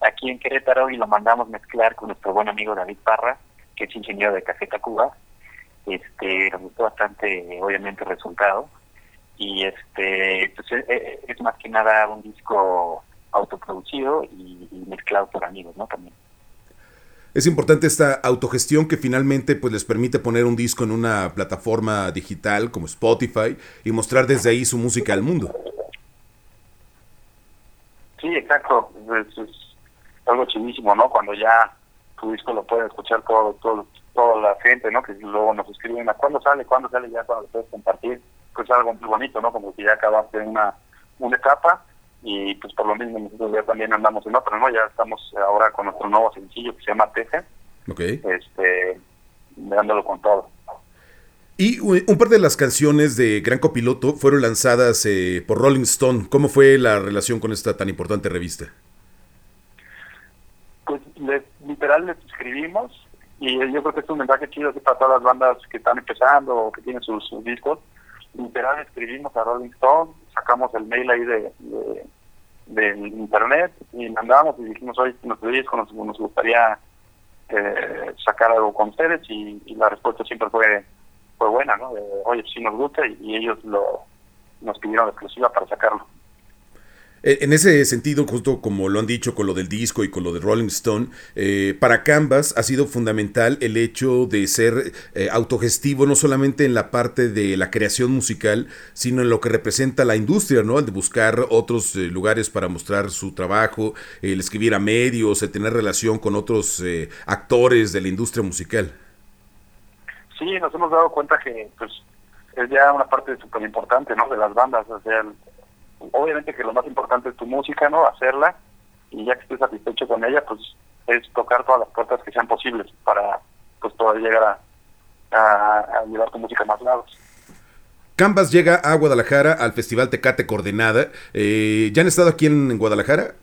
aquí en Querétaro, y lo mandamos mezclar con nuestro buen amigo David Parra, que es ingeniero de Café Tacuba. Este, nos gustó bastante, obviamente, el resultado. Y este, pues, es, eh, eh, es más que nada un disco autoproducido y mezclado por amigos, ¿no? También es importante esta autogestión que finalmente pues les permite poner un disco en una plataforma digital como Spotify y mostrar desde ahí su música al mundo. Sí, exacto. Es, algo chidísimo, ¿no? Cuando ya tu disco lo puede escuchar todo, todo, toda la gente, ¿no? Que luego nos escriben a cuándo sale, cuándo sale, ya cuando lo puedes compartir. Pues algo muy bonito, ¿no? Como que ya acabaste una, una etapa y pues por lo mismo nosotros ya también andamos en otro, ¿no? Ya estamos ahora con nuestro nuevo sencillo que se llama Teje, okay. este, dándolo con todo. Y un par de las canciones de Gran Copiloto fueron lanzadas eh, por Rolling Stone. ¿Cómo fue la relación con esta tan importante revista? Pues literal les escribimos y yo creo que es un mensaje chido para todas las bandas que están empezando o que tienen sus, sus discos. Literal escribimos a Rolling Stone, sacamos el mail ahí de, de, internet y mandamos y dijimos, hoy nos, nos, nos gustaría eh, sacar algo con ustedes y, la respuesta siempre fue fue buena, ¿no? De, Oye, sí nos gusta y, ellos lo nos pidieron exclusiva para sacarlo. Eh, en ese sentido, justo como lo han dicho con lo del disco y con lo de Rolling Stone, eh, para Canvas ha sido fundamental el hecho de ser eh, autogestivo no solamente en la parte de la creación musical, sino en lo que representa la industria, ¿no? El de buscar otros lugares para mostrar su trabajo, el escribir a medios, el tener relación con otros actores de la industria musical. Sí, nos hemos dado cuenta que pues es ya una parte súper importante, ¿no? De las bandas, o sea, obviamente que lo más importante es tu música, ¿no? Hacerla y ya que estés satisfecho con ella, pues es tocar todas las puertas que sean posibles para pues poder llegar a, llevar tu música a más lados. Canvas llega a Guadalajara al Festival Tecate Coordenada. Eh, ¿Ya han estado aquí en, Guadalajara?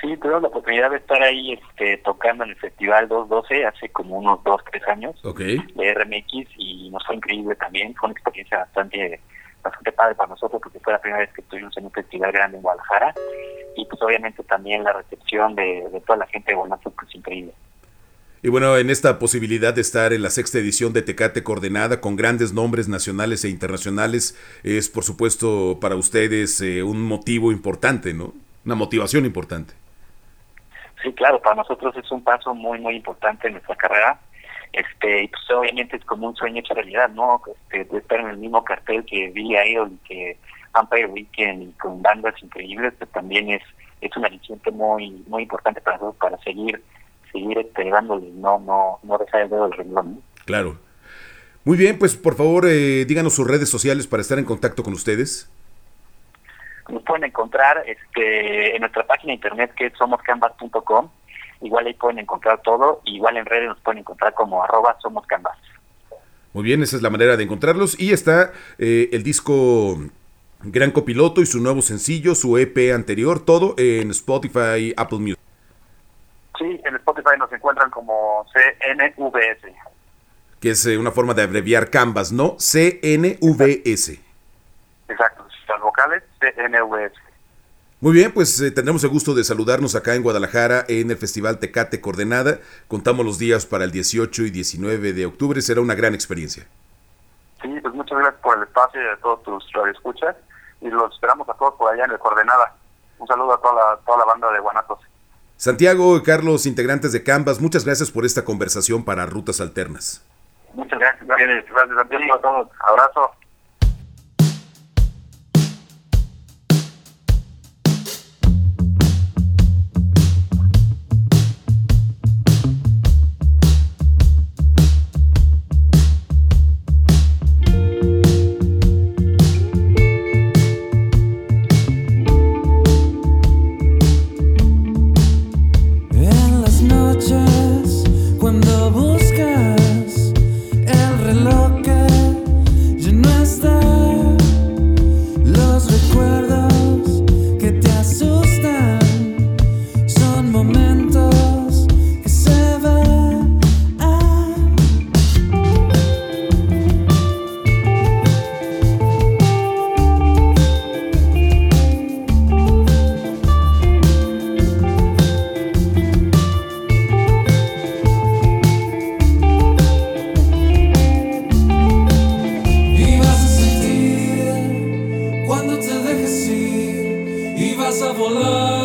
Sí, tuvimos la oportunidad de estar ahí este, tocando en el Festival 212 hace como unos 2, 3 años okay. de RMX y nos fue increíble también. Fue una experiencia bastante bastante padre para nosotros porque fue la primera vez que estuvimos en un festival grande en Guadalajara y pues obviamente también la recepción de, toda la gente de Guanajuato pues increíble. Y bueno, en esta posibilidad de estar en la sexta edición de Tecate Coordenada con grandes nombres nacionales e internacionales es por supuesto para ustedes eh, un motivo importante, ¿no? Una motivación importante. Sí, claro, para nosotros es un paso muy, muy importante en nuestra carrera este y pues obviamente es como un sueño hecho realidad no este, de estar en el mismo cartel que Billy Idol y que Empire Weekend y con bandas increíbles pues también es es un aliciente muy muy importante para nosotros para seguir seguir este, dándole no no no dejar el dedo del renglón claro. Muy bien pues por favor eh, díganos sus redes sociales para estar en contacto con ustedes. Nos pueden encontrar este en nuestra página de internet que es somoscanvas.com igual ahí pueden encontrar todo, igual en redes nos pueden encontrar como arroba somos canvas. Muy bien, esa es la manera de encontrarlos. Y está eh, el disco gran copiloto y su nuevo sencillo, su EP anterior, todo en Spotify, Apple Music. Sí, en Spotify nos encuentran como CNVS. Que es eh, una forma de abreviar Canvas, ¿no? CNVS. Exacto, las vocales CNVS. Muy bien, pues eh, tendremos el gusto de saludarnos acá en Guadalajara en el Festival Tecate Coordenada. Contamos los días para el 18 y 19 de octubre. Será una gran experiencia. Sí, pues muchas gracias por el espacio y a todos tus escuchas y los esperamos a todos por allá en el Coordenada. Un saludo a toda la, toda la banda de Guanatos. Santiago y Carlos, integrantes de Canvas, muchas gracias por esta conversación para Rutas Alternas. Muchas gracias, gracias, gracias Santiago, a todos. Abrazo. volar.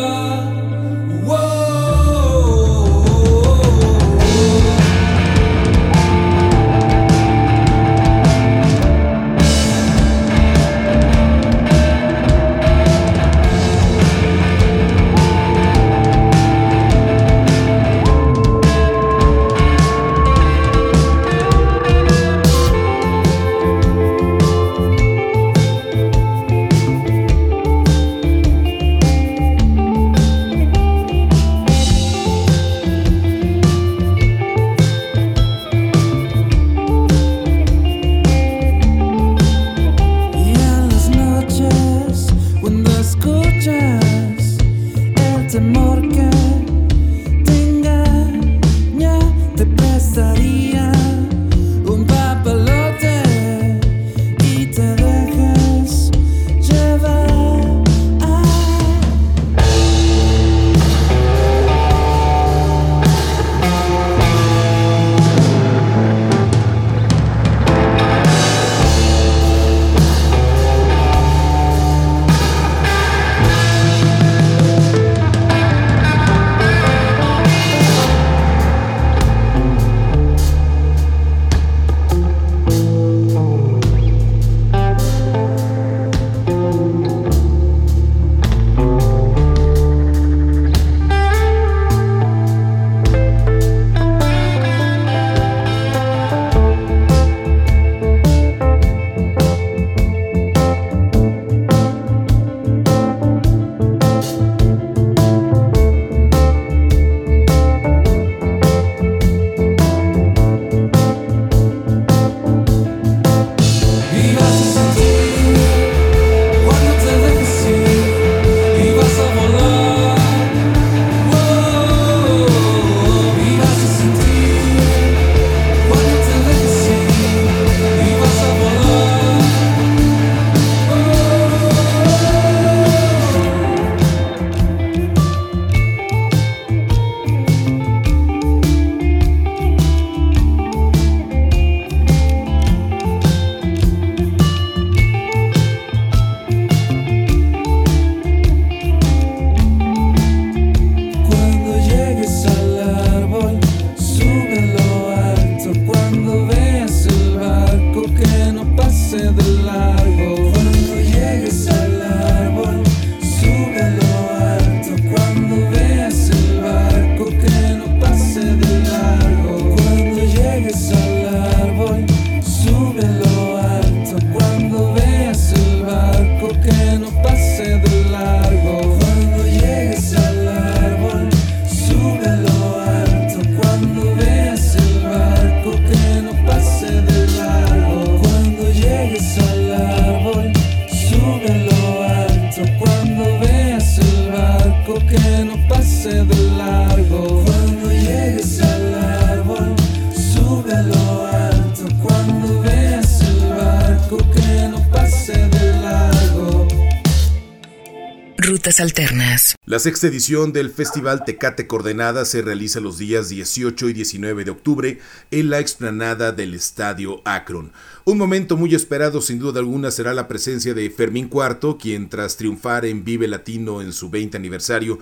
Alternas. La sexta edición del Festival Tecate Coordenada se realiza los días 18 y 19 de octubre en la explanada del Estadio Akron. Un momento muy esperado sin duda alguna será la presencia de Fermín Cuarto, quien tras triunfar en Vive Latino en su 20 aniversario,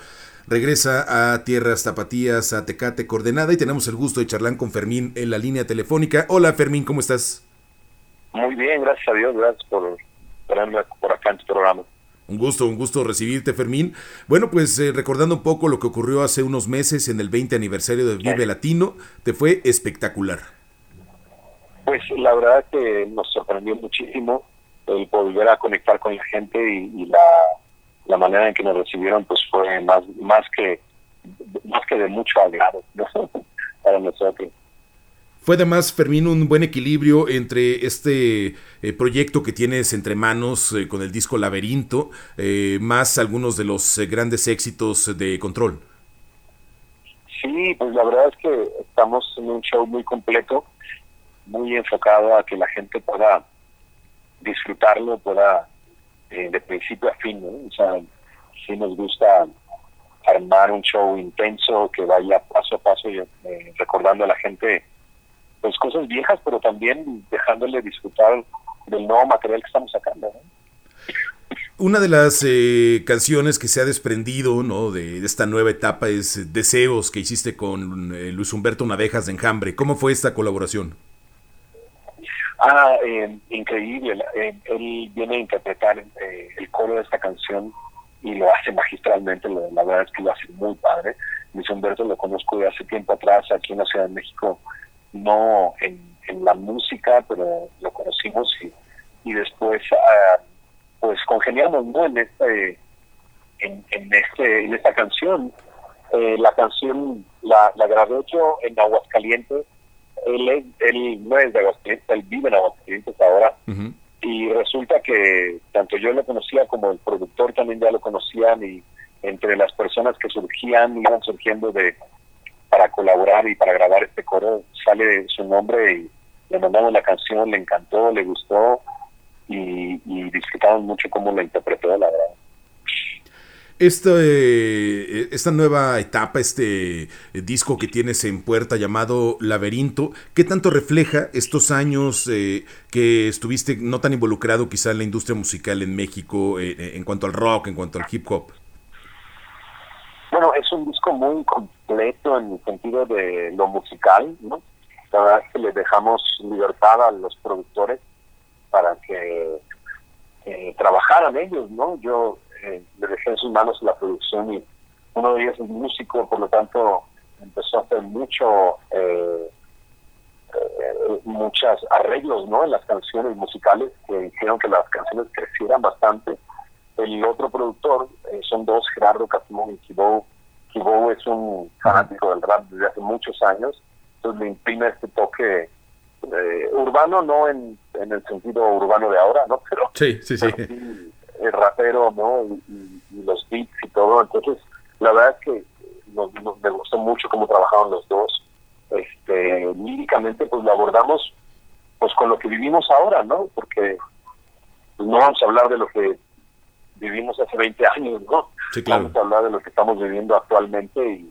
regresa a Tierras Tapatías, a Tecate Coordenada y tenemos el gusto de charlar con Fermín en la línea telefónica. Hola Fermín, ¿cómo estás? Muy bien, gracias a Dios, gracias por tenerme por acá en tu programa. Un gusto, un gusto recibirte, Fermín. Bueno, pues eh, recordando un poco lo que ocurrió hace unos meses en el 20 aniversario de Vive Latino, te fue espectacular. Pues la verdad que nos sorprendió muchísimo el volver a conectar con la gente y, la, la, manera en que nos recibieron pues fue más más que más que de mucho agrado para nosotros. Fue además, Fermín, un buen equilibrio entre este eh, proyecto que tienes entre manos eh, con el disco Laberinto, eh, más algunos de los grandes éxitos de Control. Sí, pues la verdad es que estamos en un show muy completo, muy enfocado a que la gente pueda disfrutarlo, pueda de principio a fin. O sea, sí nos gusta armar un show intenso que vaya paso a paso recordando a la gente pues cosas viejas, pero también dejándole disfrutar del nuevo material que estamos sacando. Una de las eh, canciones que se ha desprendido ¿no? de, esta nueva etapa es Deseos que hiciste con eh, Luis Humberto Navejas de Enjambre. ¿Cómo fue esta colaboración? Ah, eh, increíble. él viene a interpretar el coro de esta canción y lo hace magistralmente. La verdad es que lo hace muy padre. Luis Humberto lo conozco de hace tiempo atrás aquí en la Ciudad de México no en, la música, pero lo conocimos y, y después uh, pues congeniamos ¿no? en este en, este en esta canción. Eh, la canción la, la grabé yo en Aguascalientes. Él, él no es de Aguascalientes él vive en Aguascalientes ahora. Y resulta que tanto yo lo conocía como el productor también ya lo conocían y entre las personas que surgían iban surgiendo de para colaborar y para grabar este coro sale su nombre y le mandamos la canción, le encantó, le gustó y, disfrutamos mucho cómo la interpretó, la verdad. Este, esta nueva etapa, este disco que tienes en puerta llamado Laberinto, ¿qué tanto refleja estos años eh, que estuviste no tan involucrado quizá en la industria musical en México eh, en cuanto al rock, en cuanto al hip hop? Bueno, es un disco muy completo en el sentido de lo musical, ¿no? La verdad es que le dejamos libertad a los productores para que trabajaran ellos, ¿no? Yo eh, le dejé en sus manos la producción y uno de ellos es músico, por lo tanto empezó a hacer mucho, eh, eh muchos arreglos, ¿no? En las canciones musicales que hicieron que las canciones crecieran bastante el otro productor eh, son dos, Gerardo Casimón y Kibou. Kibou es un fanático del rap desde hace muchos años, entonces le imprime este toque eh, urbano, no en, en, el sentido urbano de ahora, ¿no? Pero, sí, sí, sí. el rapero, ¿no? Y, los beats y todo. Entonces, la verdad es que me gustó mucho cómo trabajaron los dos. Este, líricamente, pues lo abordamos pues con lo que vivimos ahora, ¿no? Porque no vamos a hablar de lo que vivimos hace 20 años, ¿no? Vamos a hablar de lo que estamos viviendo actualmente y,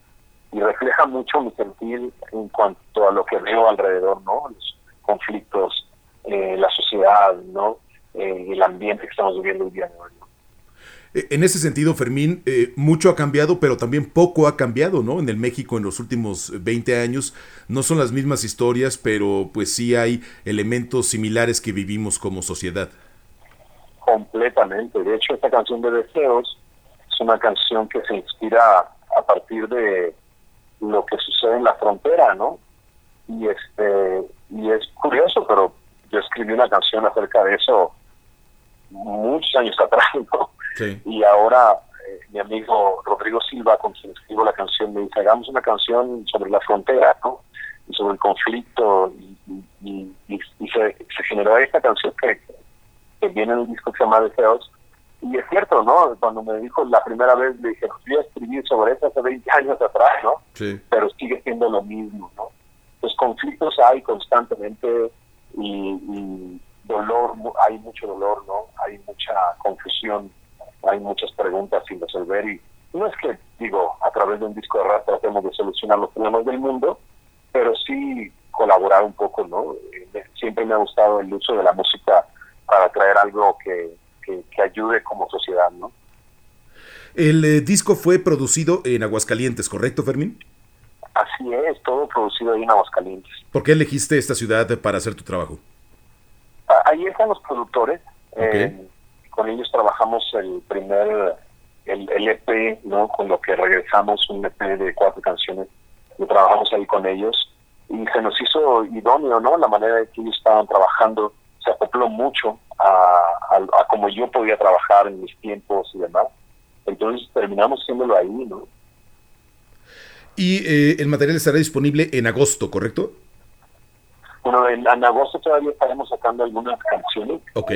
refleja mucho mi sentir en cuanto a lo que veo alrededor, ¿no? Los conflictos, eh, la sociedad, ¿no? Eh, el ambiente que estamos viviendo hoy día de hoy. E, en ese sentido, Fermín, eh, mucho ha cambiado, pero también poco ha cambiado, ¿no? En el México en los últimos 20 años no son las mismas historias, pero pues sí hay elementos similares que vivimos como sociedad completamente. De hecho, esta canción de Deseos es una canción que se inspira a partir de lo que sucede en la frontera, ¿no? Y este y es curioso, pero yo escribí una canción acerca de eso muchos años atrás, ¿no? Y ahora eh, mi amigo Rodrigo Silva, con quien escribo la canción, me dice, hagamos una canción sobre la frontera, ¿no? Y sobre el conflicto, y, se, se generó esta canción que que viene en un disco que se llama Deseos. Y es cierto, ¿no? Cuando me dijo la primera vez, le dije, pues yo escribí sobre eso hace 20 años atrás, ¿no? Sí. Pero sigue siendo lo mismo, ¿no? Los conflictos hay constantemente y, dolor, hay mucho dolor, ¿no? Hay mucha confusión hay muchas preguntas sin resolver y no es que, digo, a través de un disco de rap tratemos de solucionar los problemas del mundo, pero sí colaborar un poco, ¿no? Eh, siempre me ha gustado el uso de la música para traer algo que, que, ayude como sociedad, ¿no? El eh, disco fue producido en Aguascalientes, ¿correcto, Fermín? Así es, todo producido ahí en Aguascalientes. ¿Por qué elegiste esta ciudad para hacer tu trabajo? Ahí están los productores. Eh, con ellos trabajamos el primer, el, el, EP, ¿no? Con lo que regresamos, un EP de cuatro canciones. Y trabajamos ahí con ellos. Y se nos hizo idóneo, ¿no? La manera en que ellos estaban trabajando se acopló mucho a, a, como yo podía trabajar en mis tiempos y demás. Entonces terminamos haciéndolo ahí, ¿no? Y eh, el material estará disponible en agosto, ¿correcto? Bueno, en, agosto todavía estaremos sacando algunas canciones. Ok.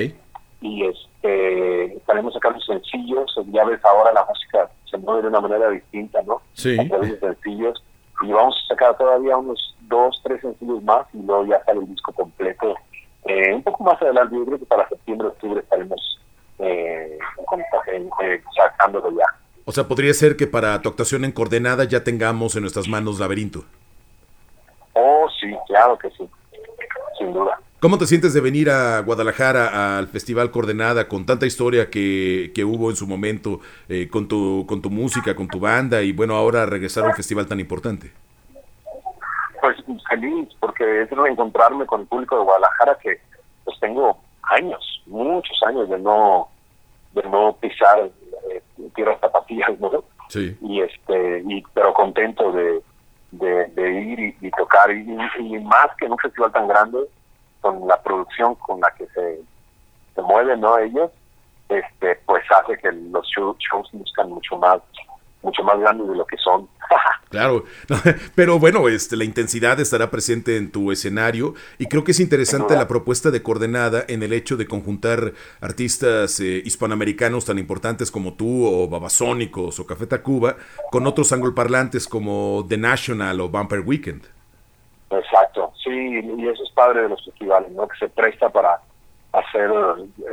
Y este, estaremos sacando sencillos. Ya ves, ahora la música se mueve de una manera distinta, ¿no? Sí. A través de sencillos. Y vamos a sacar todavía unos dos, tres sencillos más y luego ya sale el disco completo. Eh, un poco más adelante, yo creo que para septiembre, octubre estaremos eh, eh, sacándolo ya. O sea, podría ser que para tu actuación en Coordenada ya tengamos en nuestras manos Laberinto. Oh, sí, claro que sí sin duda. ¿Cómo te sientes de venir a Guadalajara al Festival Coordenada con tanta historia que, que hubo en su momento eh, con, tu, con tu música, con tu banda y bueno, ahora regresar a un festival tan importante? Pues feliz, porque es reencontrarme con el público de Guadalajara que pues tengo años, muchos años de no de no pisar eh, tierras zapatillas, ¿no? Sí. Y este, y, pero contento de, de, ir y, tocar, y, más que en un festival tan grande, con la producción con la que se, se mueven ¿no? ellos, este pues hace que los shows, shows buscan mucho más mucho más grandes de lo que son. claro, pero bueno, este, la intensidad estará presente en tu escenario y creo que es interesante la propuesta de Coordenada en el hecho de conjuntar artistas eh, hispanoamericanos tan importantes como tú o Babasónicos o Café Tacuba con otros angloparlantes como The National o Bumper Weekend. Exacto, sí, y eso es padre de los festivales, ¿no? Que se presta para hacer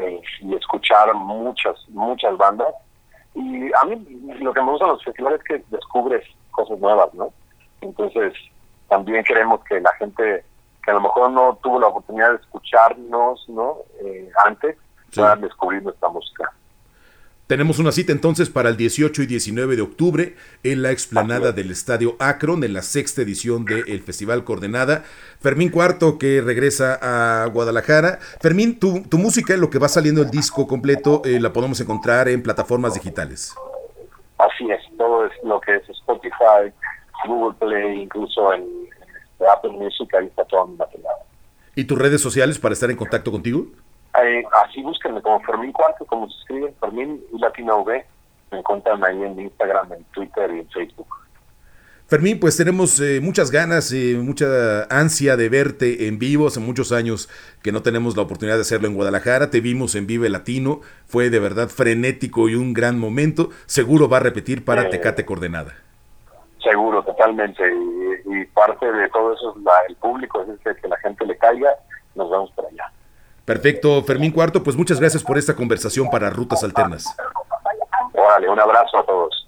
eh, y escuchar muchas, muchas bandas y a mí lo que me gusta de los festivales es que descubres cosas nuevas, ¿no? Entonces, también queremos que la gente que a lo mejor no tuvo la oportunidad de escucharnos, ¿no? Eh, antes, puedan descubrir nuestra música. Tenemos una cita entonces para el 18 y 19 de octubre en la explanada del Estadio Akron, en la sexta edición del Festival Coordenada. Fermín Cuarto, que regresa a Guadalajara. Fermín, tu, tu música, lo que va saliendo el disco completo, eh, la podemos encontrar en plataformas digitales. Así es, todo es lo que es Spotify, Google Play, incluso en, Apple Music, ahí está todo mi material. ¿Y tus redes sociales para estar en contacto contigo? Eh, así búsquenme como Fermín Cuarto, como se escribe, Fermín y Latina V. Me encuentran ahí en Instagram, en Twitter y en Facebook. Fermín, pues tenemos eh, muchas ganas y mucha ansia de verte en vivo. Hace muchos años que no tenemos la oportunidad de hacerlo en Guadalajara. Te vimos en Vive Latino. Fue de verdad frenético y un gran momento. Seguro va a repetir para Tecate Coordenada. Seguro, totalmente. Y, parte de todo eso es el público, es que la gente le caiga. Nos vamos para allá. Perfecto, Fermín Cuarto, pues muchas gracias por esta conversación para Rutas Alternas. Órale, un abrazo a todos.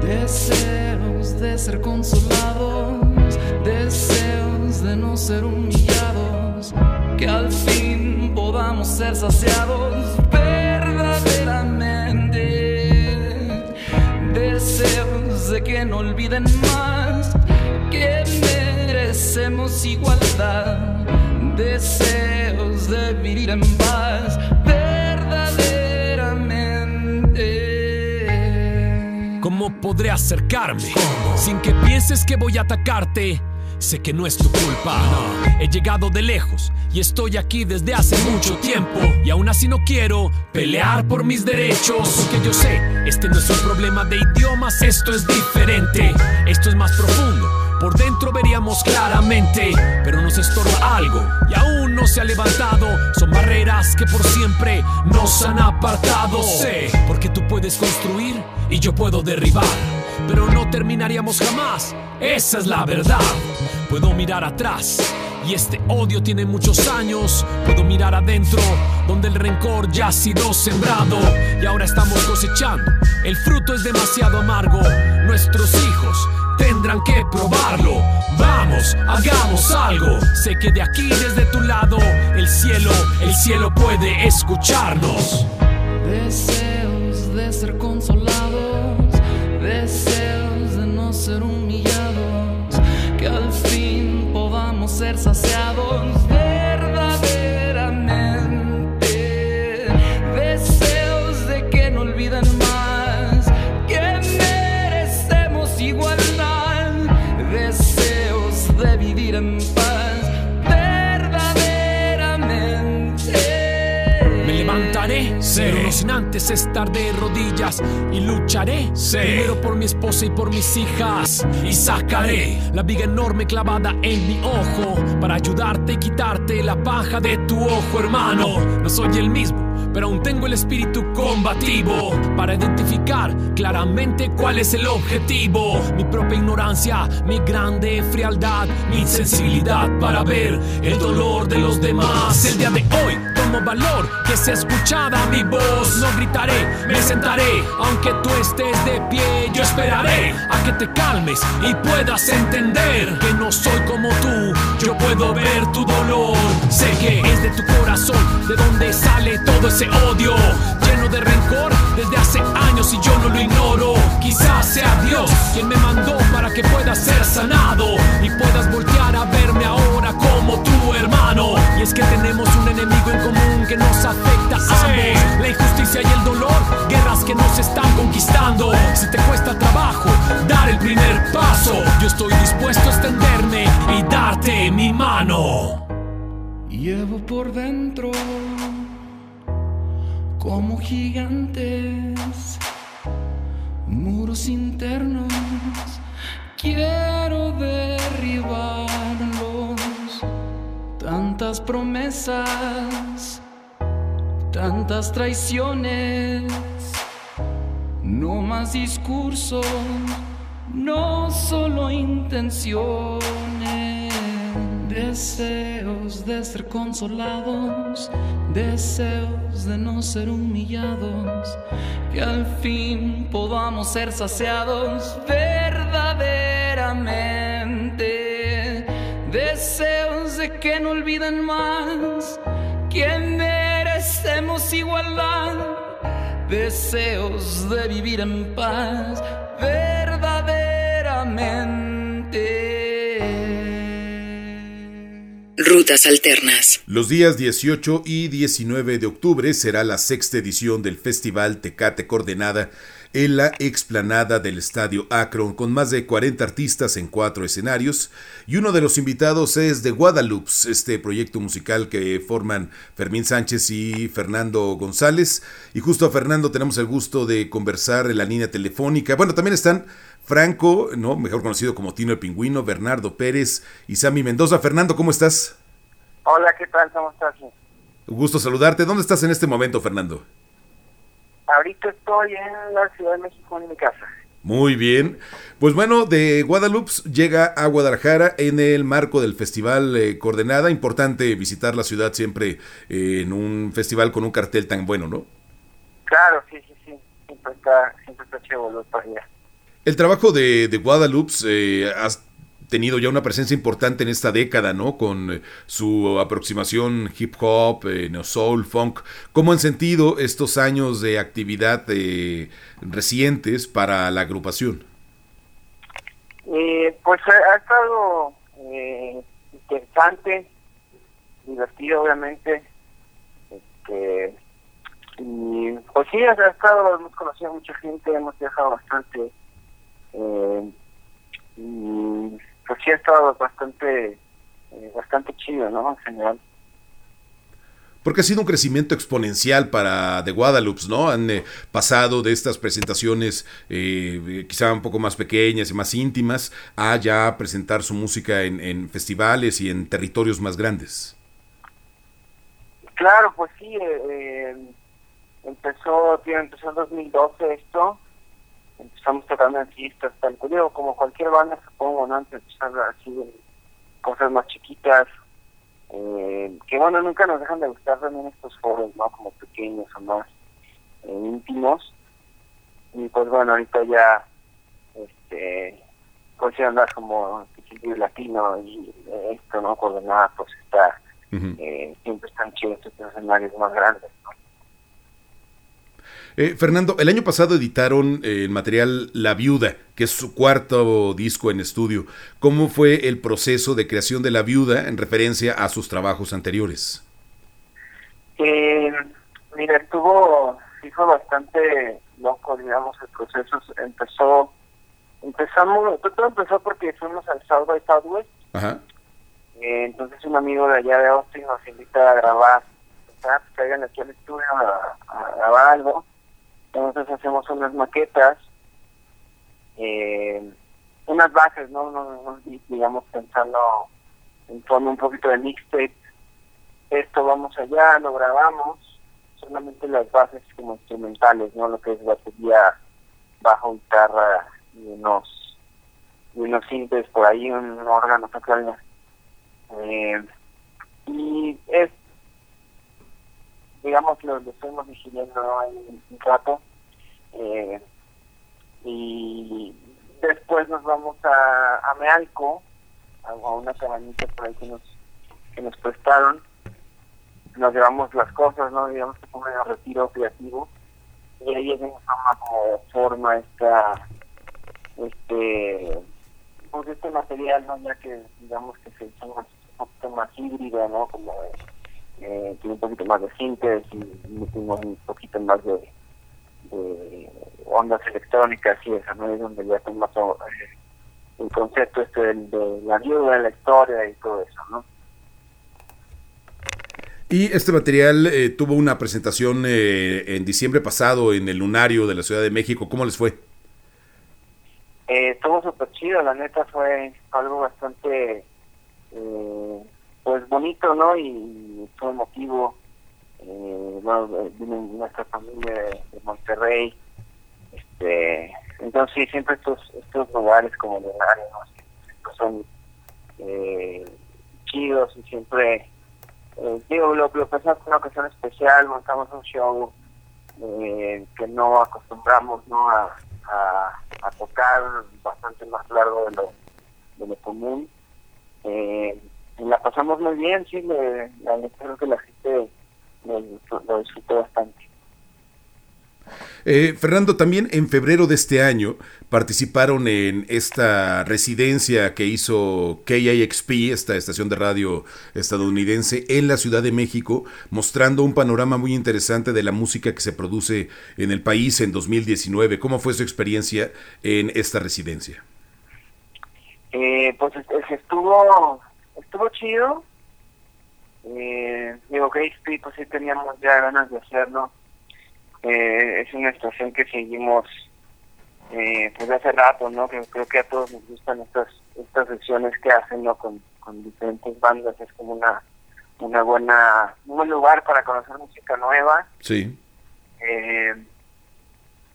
Deseos de ser consolados, deseos de no ser humillados, que al fin podamos ser saciados verdaderamente. Deseos de que no olviden más que merecemos igualdad deseos de vivir en paz verdaderamente. ¿Cómo podré acercarme sin que pienses que voy a atacarte? Sé que no es tu culpa. He llegado de lejos y estoy aquí desde hace mucho tiempo. Y aún así no quiero pelear por mis derechos. Porque yo sé, este no es un problema de idiomas, esto es diferente. Esto es más profundo por dentro veríamos claramente, pero nos estorba algo y aún no se ha levantado. Son barreras que por siempre nos han apartado. Sé, porque tú puedes construir y yo puedo derribar, pero no terminaríamos jamás. Esa es la verdad. Puedo mirar atrás Y este odio tiene muchos años. Puedo mirar adentro, donde el rencor ya ha sido sembrado. Y ahora estamos cosechando. El fruto es demasiado amargo. Nuestros hijos tendrán que probarlo. Vamos, hagamos algo. Sé que de aquí, desde tu lado, el cielo, el cielo puede escucharnos. Deseos de ser consolados, deseos de no ser humillados, que al fin podamos ser saciados antes estar de rodillas y lucharé primero por mi esposa y por mis hijas y sacaré la viga enorme clavada en mi ojo para ayudarte y quitarte la paja de tu ojo, hermano. No soy el mismo. Pero aún tengo el espíritu combativo para identificar claramente cuál es el objetivo. Mi propia ignorancia, mi grande frialdad, mi sensibilidad para ver el dolor de los demás. El día de hoy valor que sea escuchada mi voz. No gritaré, me sentaré, aunque tú estés de pie. Yo esperaré a que te calmes y puedas entender que no soy como tú. Yo puedo ver tu dolor. Sé que es de tu corazón, de donde sale todo ese odio lleno de rencor desde hace años y yo no lo ignoro. Quizás sea Dios quien me mandó para que pueda ser sanado y puedas voltear a verme ahora como tu hermano. Y es que tenemos un enemigo en común que nos afecta a ambos. La injusticia y el dolor, guerras que nos están conquistando. Si te cuesta trabajo dar el primer paso, yo estoy dispuesto a extenderme y darte mi mano. Llevo por dentro como gigantes, muros internos, quiero derribarlos. Tantas promesas, tantas traiciones, no más discursos, no solo intenciones. Deseos de ser consolados, deseos de no ser humillados, que al fin podamos ser saciados verdaderamente. Deseos de que no olviden más que merecemos igualdad, deseos de vivir en paz verdaderamente. Rutas Alternas. Los días 18 y 19 de octubre será la sexta edición del Festival Tecate Coordenada en la explanada del Estadio Akron con más de 40 artistas en cuatro escenarios y uno de los invitados es The Guadalupe, este proyecto musical que forman Fermín Sánchez y Fernando González y justo a Fernando tenemos el gusto de conversar en la línea telefónica. Bueno, también están Franco, no, mejor conocido como Tino el Pingüino, Bernardo Pérez y Sammy Mendoza. Fernando, ¿cómo estás? Hola, ¿qué tal? ¿Cómo estás? Gusto saludarte. ¿Dónde estás en este momento, Fernando? Ahorita estoy en la Ciudad de México, en mi casa. Muy bien. Pues bueno, de Guadalupe llega a Guadalajara en el marco del Festival eh, Coordenada. Importante visitar la ciudad siempre eh, en un festival con un cartel tan bueno, ¿no? Claro, sí, sí, sí. Siempre está, siempre está volver para allá. El trabajo de, de Guadalupe eh, tenido ya una presencia importante en esta década, ¿no? Con eh, su aproximación hip hop, eh, soul, funk. ¿Cómo han sentido estos años de actividad eh, recientes para la agrupación? Eh, pues ha, estado eh, interesante, divertido, obviamente. Este, y pues sí, ha, ha estado, hemos conocido a mucha gente, hemos viajado bastante. Eh, y pues sí ha estado bastante eh, bastante chido, ¿no? En general. Porque ha sido un crecimiento exponencial para The Guadalupe, ¿no? Han eh, pasado de estas presentaciones eh, quizá un poco más pequeñas y más íntimas a ya presentar su música en, en festivales y en territorios más grandes. Claro, pues sí, eh, eh, empezó, tío, empezó en 2012 esto, empezamos tocando en fiestas, tal digo, como cualquier banda supongo, ¿no? Antes de empezar así cosas más chiquitas, eh, que bueno, nunca nos dejan de gustar también estos foros, ¿no? Como pequeños o más eh, íntimos. Y pues bueno, ahorita ya, este, pues ya andas como latino y esto, ¿no? Coordenada, pues está, eh, siempre están chidos estos escenarios más grandes, ¿no? Eh, Fernando, el año pasado editaron eh, el material La Viuda, que es su cuarto disco en estudio. ¿Cómo fue el proceso de creación de La Viuda en referencia a sus trabajos anteriores? Eh, mira, estuvo, fue bastante loco, digamos, el proceso. Empezó, empezamos, todo empezó porque fuimos al South by Southwest. Ajá. Eh, entonces un amigo de allá de Austin nos invita a grabar, pues, caigan aquí al estudio a grabar algo entonces hacemos unas maquetas, eh, unas bases, ¿no? digamos pensando en forma un poquito de mixtape. Esto vamos allá, lo grabamos, solamente las bases como instrumentales, ¿no? Lo que es batería, bajo, guitarra y unos, y unos sintes por ahí, un órgano pequeño. Eh, y es digamos, lo, lo estuvimos vigilando ahí un rato. Eh, y después nos vamos a, a Mealco, a, una cabañita por ahí que nos, que nos prestaron. Nos llevamos las cosas, ¿no? Digamos que fue un retiro creativo. Y ahí es como forma esta, este, pues este material, ¿no? Ya que digamos que se hizo un poquito más híbrido, ¿no? Como eh, tiene un poquito más de síntesis y metimos un poquito más de, ondas electrónicas y eso, ¿no? Es donde ya tenemos eh, el concepto este de, la viuda, la historia y todo eso, ¿no? Y este material eh, tuvo una presentación eh, en diciembre pasado en el Lunario de la Ciudad de México. ¿Cómo les fue? Eh, estuvo súper chido, la neta fue algo bastante eh, pues bonito, ¿no? Y fue emotivo. Eh, bueno, eh, nuestra familia de, Monterrey. Este, entonces siempre estos estos lugares como de ¿no? son eh, chidos y siempre eh, digo lo, lo pensamos una ocasión especial montamos un show eh, que no acostumbramos no a, a, tocar bastante más largo de lo de lo común eh, la pasamos muy bien, sí, le, creo que la gente lo, disfrutó bastante. Eh, Fernando, también en febrero de este año participaron en esta residencia que hizo KIXP, esta estación de radio estadounidense, en la Ciudad de México, mostrando un panorama muy interesante de la música que se produce en el país en 2019. ¿Cómo fue su experiencia en esta residencia? Eh, pues estuvo estuvo chido. Eh, digo, que pues sí teníamos ya ganas de hacerlo. Eh, es una estación que seguimos eh, pues hace rato, ¿no? Que creo que a todos nos gustan estas estas sesiones que hacen, ¿no? Con, con diferentes bandas. Es como una una buena un buen lugar para conocer música nueva. Sí. Eh,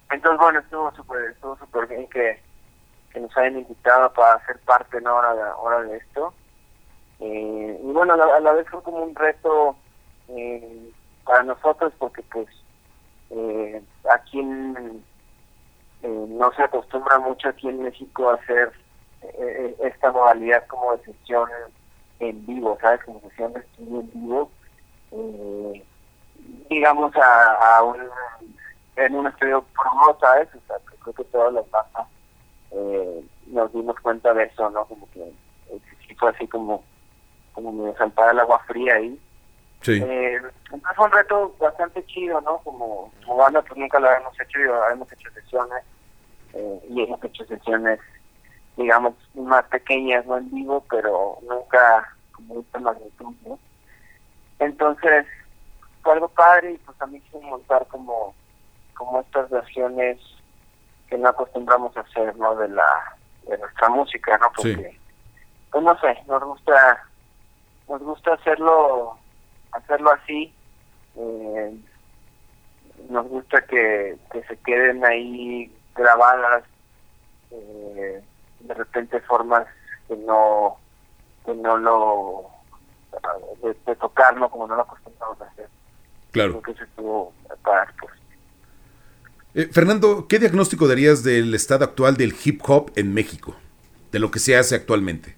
entonces, bueno, estuvo súper estuvo super bien que, que nos hayan invitado para ser parte, ¿no? Ahora de, ahora de esto. Eh, y bueno, a la, vez fue como un reto eh, para nosotros porque pues eh, aquí no se acostumbra mucho aquí en México a hacer esta modalidad como de sesión en vivo, ¿sabes? Como sesión de estudio en vivo. digamos a, a un en un estudio promo, ¿sabes? O sea, creo que todas las bandas nos dimos cuenta de eso, ¿no? Como que fue así como como me saltaba el agua fría ahí. Sí. Eh, entonces fue un reto bastante chido, ¿no? Como, como banda pues nunca lo habíamos hecho, hemos hecho sesiones eh, y hemos hecho sesiones, digamos, más pequeñas, no en vivo, pero nunca como esta magnitud, ¿no? Entonces fue algo padre y pues también quise montar como, como estas versiones que no acostumbramos a hacer, ¿no? De la de nuestra música, ¿no? Porque, pues no sé, nos gusta nos gusta hacerlo hacerlo así eh, nos gusta que, que se queden ahí grabadas eh, de repente formas que no que no lo de, tocar, ¿no? Como no lo acostumbramos a hacer. Claro. Creo que estuvo para, pues, eh, Fernando, ¿qué diagnóstico darías del estado actual del hip hop en México? De lo que se hace actualmente.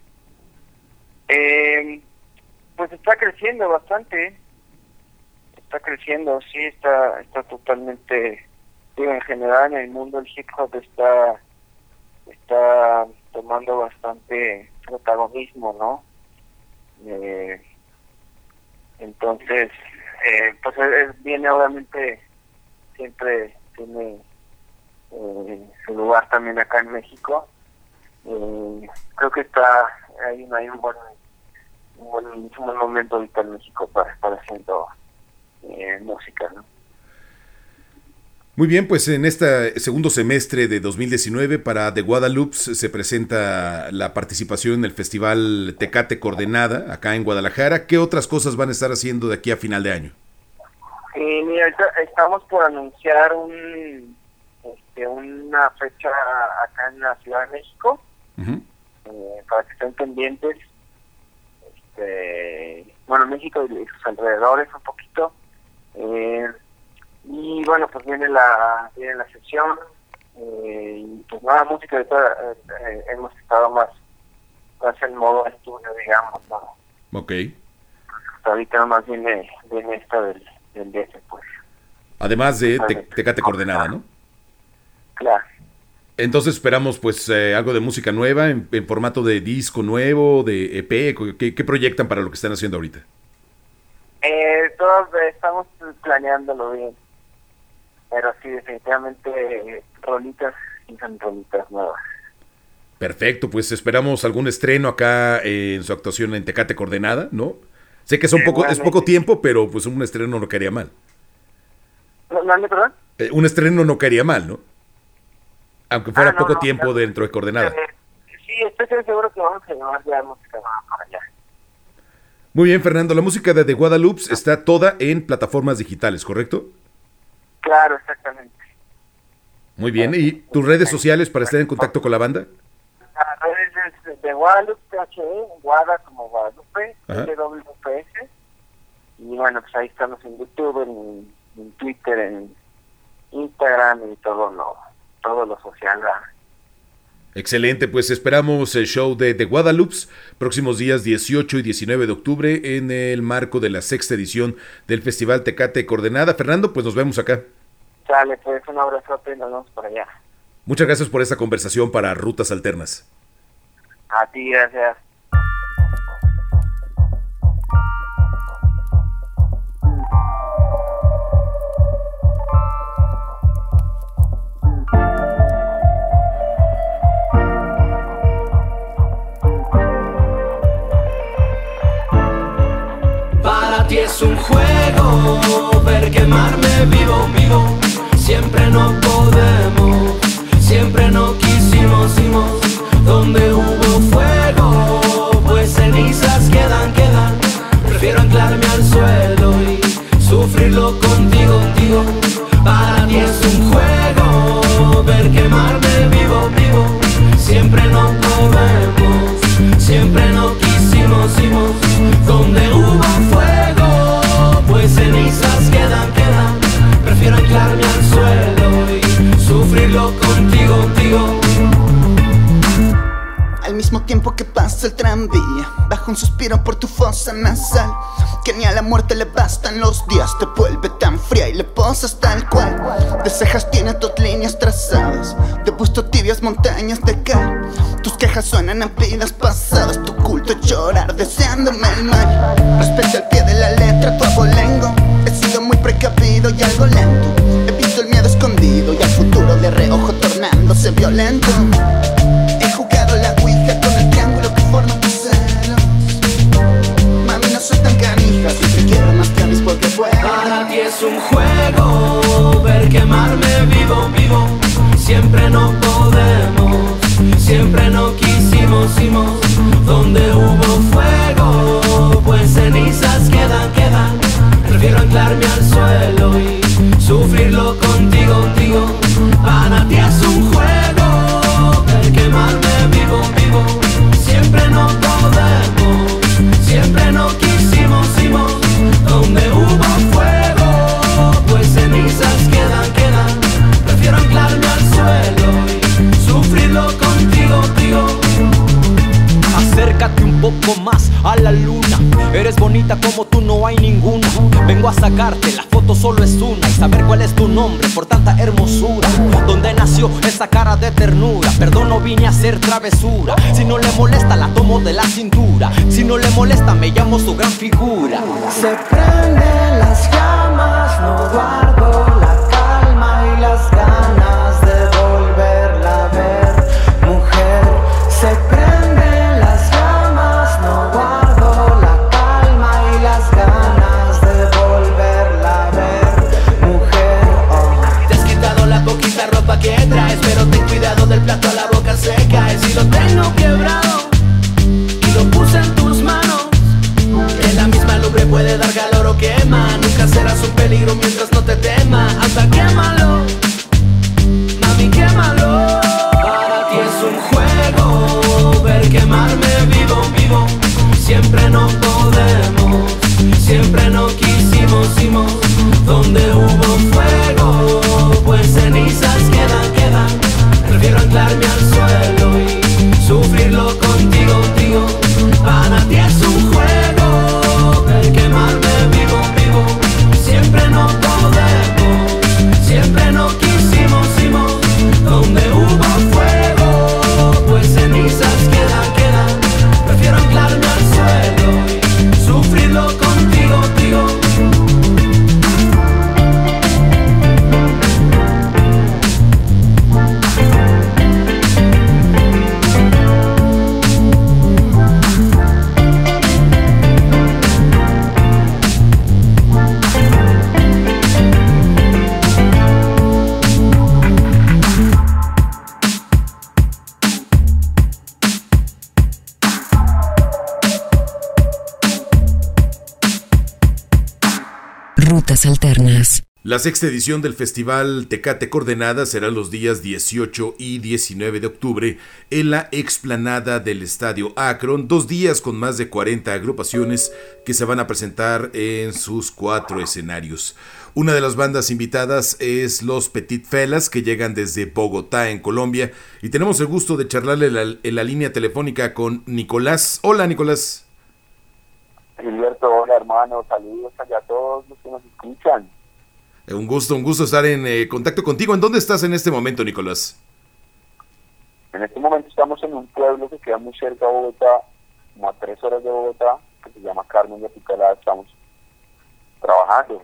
Eh, pues está creciendo bastante. Está creciendo, sí, está, está totalmente. Digo, en general en el mundo el hip hop está, está tomando bastante protagonismo, ¿no? Eh, entonces, eh, pues viene obviamente siempre tiene eh, su lugar también acá en México. Eh, creo que está hay, hay un buen un buen, un buen momento ahorita en México para estar haciendo eh, música, ¿no? Muy bien, pues en este segundo semestre de 2019 para The Guadalupe se presenta la participación en el Festival Tecate Coordenada acá en Guadalajara. ¿Qué otras cosas van a estar haciendo de aquí a final de año? Eh, mira, estamos por anunciar un, este, una fecha acá en la Ciudad de México, eh, para que estén pendientes. Este, bueno, México y sus alrededores un poquito. Eh, y bueno, pues viene la viene la sesión. Eh, y pues nada, música de toda, eh, hemos estado más, más en modo estudio, digamos, ¿no? Ok. Hasta ahorita más viene, viene esta del pues. Además de Tecate Coordenada, ¿no? Claro. Entonces esperamos pues eh, algo de música nueva en, formato de disco nuevo, de EP, ¿qué, proyectan para lo que están haciendo ahorita? Eh, todos estamos planeándolo bien, pero sí definitivamente rolitas y son rolitas nuevas. Perfecto, pues esperamos algún estreno acá en su actuación en Tecate Coordenada, ¿no? Sé que es, poco, es poco tiempo, pero pues un estreno no caería mal. ¿No, perdón? Eh, un estreno no caería mal, ¿no? Aunque fuera ah, poco tiempo dentro de coordenada. Eh, sí, estoy seguro que vamos a llevar ya música para allá. Muy bien, Fernando. La música de The Guadalupe está toda en plataformas digitales, ¿correcto? Claro, exactamente. Muy bien. ¿Y tus redes sociales para estar en contacto con la banda? Las redes de Guadalupe, THE, Guada como Guadalupe, WPS. Y bueno, pues ahí estamos en YouTube, en, Twitter, en Instagram y todo lo, todo lo social. Excelente, pues esperamos el show de The Guadalupe próximos días 18 y 19 de octubre en el marco de la sexta edición del Festival Tecate Coordenada. Fernando, pues nos vemos acá. Sale, pues un abrazo y nos vemos por allá. Muchas gracias por esta conversación para Rutas Alternas. A ti, gracias. Es un juego ver quemarme vivo, vivo. Siempre no podemos, siempre no quisimos, donde hubo fuego, pues cenizas quedan, quedan. Prefiero anclarme al suelo y sufrirlo contigo, contigo. Para ti es un juego, ver quemarme vivo, vivo. Siempre no podemos, siempre no quisimos, hicimos. Donde hubo fuego, pues cenizas quedan, quedan. Prefiero anclarme al suelo y sufrirlo contigo, contigo mismo tiempo que pasa el tranvía Un suspiro por tu fosa nasal. Que ni a la muerte le bastan los días Te vuelve tan fría y le posas tal cual. De cejas tiene tus líneas trazadas De busto tibias montañas de cal. Tus quejas suenan a vidas pasadas Tu culto llorar deseándome el mal. Respeto al pie de la letra tu abolengo He sido muy precavido y algo lento. He visto el miedo escondido y al futuro de reojo tornándose violento Es un juego ver quemarme vivo, vivo. Siempre no podemos, siempre no quisimos, hicimos. Donde hubo fuego, pues cenizas quedan, quedan. Prefiero anclarme al suelo y sufrirlo contigo, contigo. Para ti es un poco más a la luna. Eres bonita como tú, no hay ninguna. Vengo a sacarte, la foto solo es una. Y saber cuál es tu nombre por tanta hermosura. ¿Dónde nació esa cara de ternura? Perdón, no vine a hacer travesura. Si no le molesta, la tomo de la cintura. Si no le molesta, me llamo su gran figura. Se prenden las llamas, no guardo Alternas. La sexta edición del Festival Tecate Coordenada será los días 18 y 19 de octubre en la explanada del Estadio Akron, dos días con más de 40 agrupaciones que se van a presentar en sus cuatro escenarios. Una de las bandas invitadas es los Petit Felas que llegan desde Bogotá en Colombia y tenemos el gusto de charlarle la- en la línea telefónica con Nicolás. Hola Nicolás. Gilberto, hola hermano, saludos allá a todos los que nos escuchan. Eh, Un gusto, un gusto estar en eh, contacto contigo. ¿En dónde estás en este momento, Nicolás? En este momento estamos en un pueblo que queda muy cerca de Bogotá, como a tres horas de Bogotá, que se llama Carmen de Picalá. Estamos trabajando.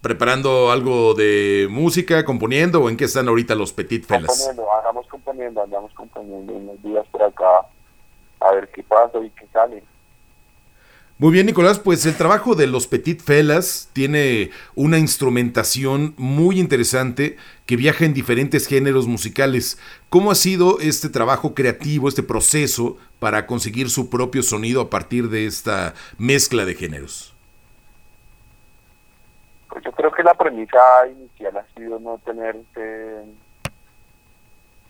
¿Preparando algo de música, componiendo o en qué están ahorita los Petit Felas? Componiendo, andamos componiendo, andamos componiendo unos días por acá, a ver qué pasa y qué sale. Muy bien, Nicolás, pues el trabajo de los Petit Felas tiene una instrumentación muy interesante que viaja en diferentes géneros musicales. ¿Cómo ha sido este trabajo creativo, este proceso para conseguir su propio sonido a partir de esta mezcla de géneros? Pues yo creo que la premisa inicial ha sido no tener eh,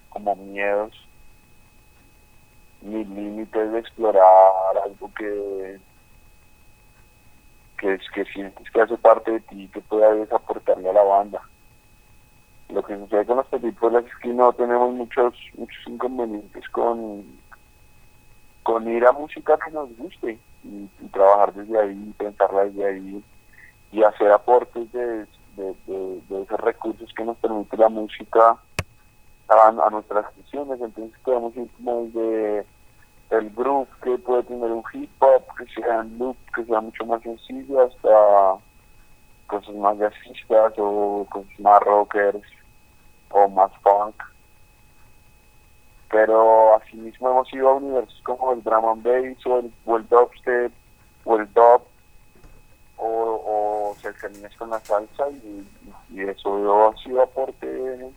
como miedos ni límites de explorar algo que que que sientes que hace parte de ti y que puedes aportarle a la banda. Lo que sucede con los películas es que no tenemos muchos muchos inconvenientes con con ir a música que nos guste y, trabajar desde ahí, pensarla desde ahí y hacer aportes de, de, de- esos recursos que nos permite la música a, a nuestras canciones. Entonces podemos ir como desde el groove que puede tener un hip hop, que sea un loop, que sea mucho más sencillo, hasta cosas más jazzistas o cosas más rockers o más funk. Pero asimismo hemos ido a universos como el drum and bass o el, o el dubstep o el dub o, o cercanías con la salsa y, y eso ha sido aporte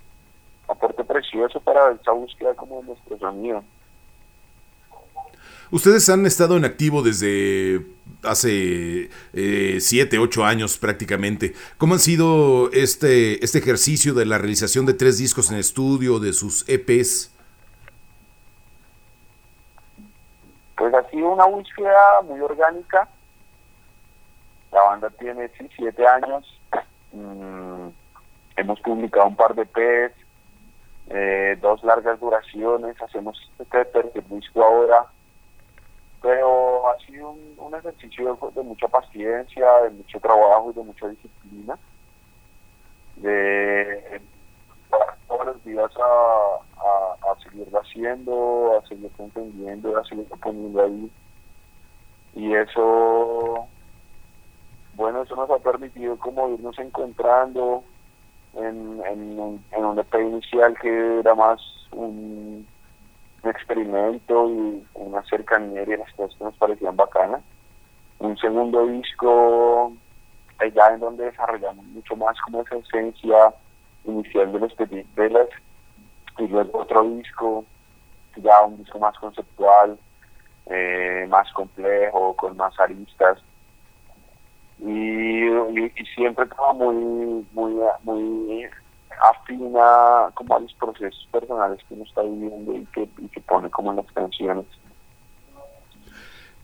aporte precioso para esa búsqueda como de nuestro sonido. Ustedes han estado en activo desde hace 7, 8 años prácticamente. ¿Cómo han sido este, este ejercicio de la realización de tres discos en estudio, de sus EPs? Pues ha sido una búsqueda muy orgánica. La banda tiene sí, siete años. Mm, hemos publicado un par de EPs, eh, dos largas duraciones. Hacemos este tercer disco ahora. Pero ha sido un, un ejercicio de, mucha paciencia, de mucho trabajo y de mucha disciplina, de todos los días a, a, seguirlo haciendo, a seguir entendiendo, a seguir poniendo ahí. Y eso, bueno, eso nos ha permitido como irnos encontrando en, en, en un EP inicial que era más un, un experimento y una cercanía y las cosas que nos parecían bacanas. Un segundo disco allá en donde desarrollamos mucho más como esa esencia inicial de los Petit Velas y luego otro disco, ya un disco más conceptual, eh, más complejo, con más aristas y, siempre como muy, muy, muy afina como a los procesos personales que uno está viviendo y que, y que pone como en las canciones.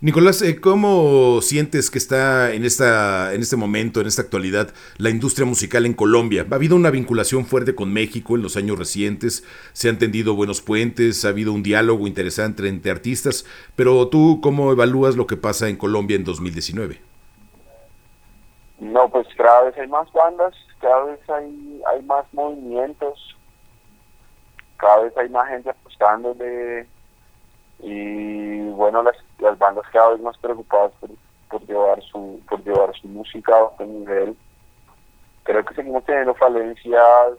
Nicolás, eh, ¿cómo sientes que está en, esta, en este momento, en esta actualidad, la industria musical en Colombia? Ha habido una vinculación fuerte con México en los años recientes, se han tendido buenos puentes, ha habido un diálogo interesante entre artistas, pero tú, ¿cómo evalúas lo que pasa en Colombia en 2019? No, pues cada vez hay más bandas, cada vez hay, hay más movimientos, cada vez hay más gente apostándole y bueno, las, las bandas cada vez más preocupadas por, por llevar su por llevar su música a otro nivel. Creo que seguimos teniendo falencias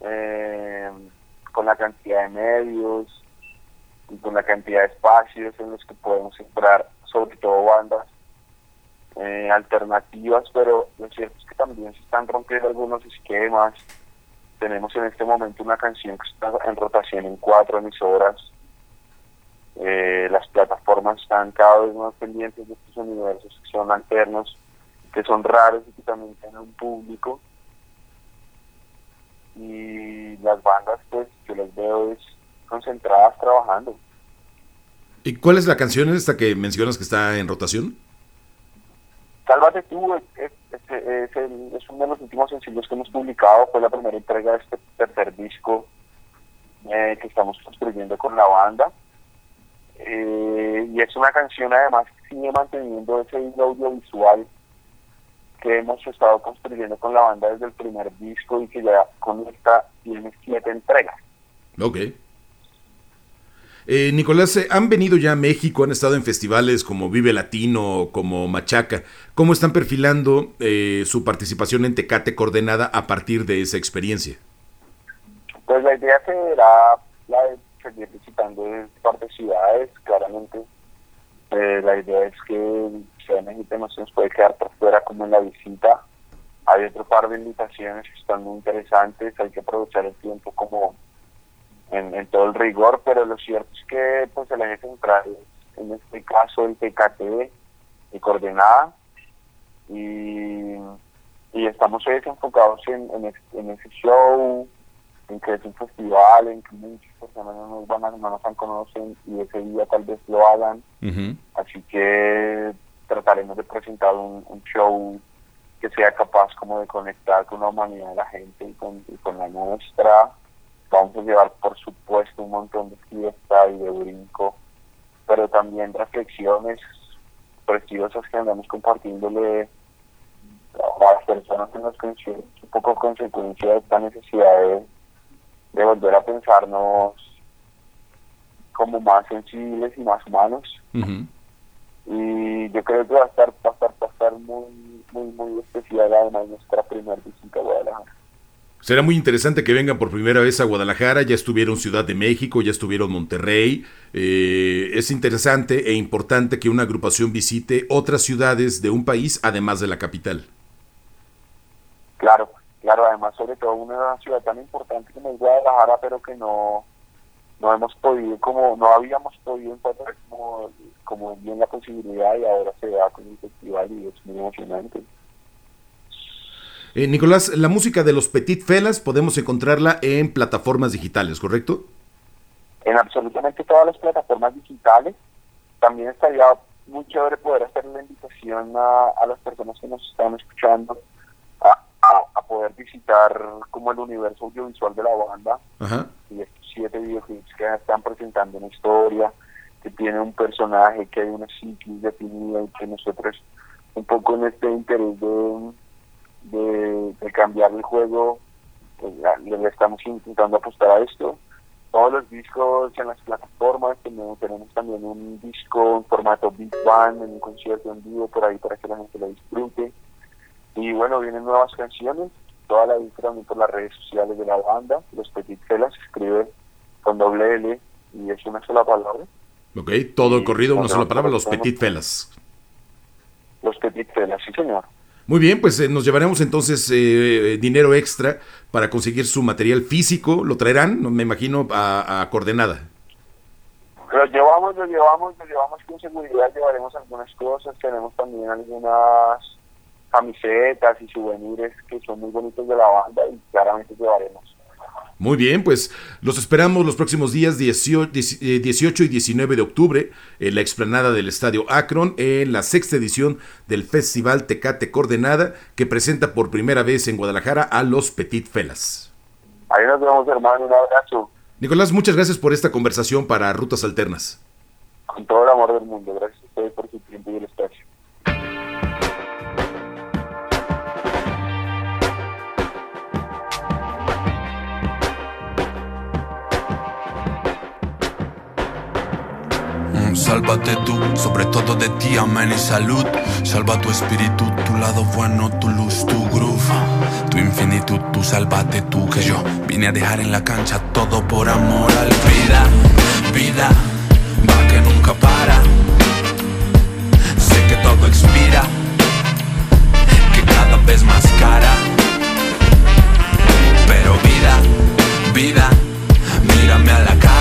eh, con la cantidad de medios y con la cantidad de espacios en los que podemos entrar, sobre todo bandas eh, alternativas, pero lo cierto es que también se están rompiendo algunos esquemas. Tenemos en este momento una canción que está en rotación en cuatro emisoras. Eh, las plataformas están cada vez más pendientes de estos universos que son alternos, que son raros y que también tienen un público. Y las bandas, pues, yo las veo es concentradas trabajando. ¿Y cuál es la canción esta que mencionas que está en rotación? Sálvate tú es, es, es- es uno de los últimos sencillos que hemos publicado, fue la primera entrega de este tercer disco eh, que estamos construyendo con la banda. Eh, y es una canción además que sigue manteniendo ese audiovisual que hemos estado construyendo con la banda desde el primer disco y que ya con esta tiene siete entregas. Ok. Eh, Nicolás, eh, han venido ya a México, han estado en festivales como Vive Latino, como Machaca. ¿Cómo están perfilando eh, su participación en Tecate Coordenada a partir de esa experiencia? Pues la idea será la de seguir visitando partes ciudades, claramente. Eh, la idea es que Ciudad de México no se nos puede quedar por fuera como en la visita. Hay otro par de invitaciones que están muy interesantes, hay que aprovechar el tiempo como en, en todo el rigor, pero lo cierto es que pues el eje central en este caso el PKT y coordenada y, y estamos hoy enfocados en, en, es- en ese show, en que es un festival, en que muchas personas no nos van a, no nos conocen y ese día tal vez lo hagan. Así que trataremos de presentar un, un show que sea capaz como de conectar con la humanidad de la gente y con, y con la nuestra. Vamos a llevar, por supuesto, un montón de fiesta y de brinco, pero también reflexiones preciosas que andamos compartiéndole a las personas en las conciencias, un poco consecuencia de esta necesidad de, de volver a pensarnos como más sensibles y más humanos. Y yo creo que va a estar va a estar, va a estar muy muy muy especial además nuestra primera visita a Guadalajara Será muy interesante que vengan por primera vez a Guadalajara, ya estuvieron Ciudad de México, ya estuvieron Monterrey. Eh, es interesante e importante que una agrupación visite otras ciudades de un país además de la capital. claro claro además sobre todo una ciudad tan importante como es Guadalajara pero que no no hemos podido como no habíamos podido encontrar como como bien la posibilidad y ahora se da con el festival y es muy emocionante Eh, Nicolás, la música de los Petit Felas podemos encontrarla en plataformas digitales, ¿correcto? en absolutamente todas las plataformas digitales. También estaría muy chévere poder hacer una invitación a, a las personas que nos están escuchando a, a- a poder visitar como el universo audiovisual de la banda Ajá. y estos siete videoclips que están presentando una historia que tiene un personaje, que hay una psiquis definida y que nosotros un poco en este interés de, de, cambiar el juego, pues, le estamos intentando apostar a esto. Todos los discos en las plataformas, tenemos, tenemos también un disco en formato Big Band, en un concierto en vivo por ahí para que la gente lo disfrute. Y bueno, vienen nuevas canciones, toda la también por las redes sociales de la banda. Los Petit Felas escribe con doble L y es una sola palabra. Ok, todo el corrido, una sola palabra, los Petit Felas. Los Petit Felas, sí señor. Muy bien, pues eh, nos llevaremos entonces eh, dinero extra para conseguir su material físico. ¿Lo traerán, me imagino, a, a Coordenada? Lo llevamos, lo llevamos, lo llevamos con seguridad. Llevaremos algunas cosas. Tenemos también algunas camisetas y souvenirs que son muy bonitos de la banda y claramente llevaremos. Muy bien, pues los esperamos los próximos días 18, y 19 de octubre en la explanada del Estadio Akron en la sexta edición del Festival Tecate Coordenada que presenta por primera vez en Guadalajara a los Petit Felas. Ahí nos vemos hermano, un abrazo. Nicolás, muchas gracias por esta conversación para Rutas Alternas. Con todo el amor del mundo, gracias a ustedes por su tiempo y el espacio. Sálvate tú, sobre todo de ti, amén y salud. Salva tu espíritu, tu lado bueno, tu luz, tu groove. Tu infinitud, tú sálvate tú, que yo vine a dejar en la cancha todo por amor al vida. Vida, va que nunca para. Sé que todo expira, que cada vez más cara. Pero vida, vida, mírame a la cara,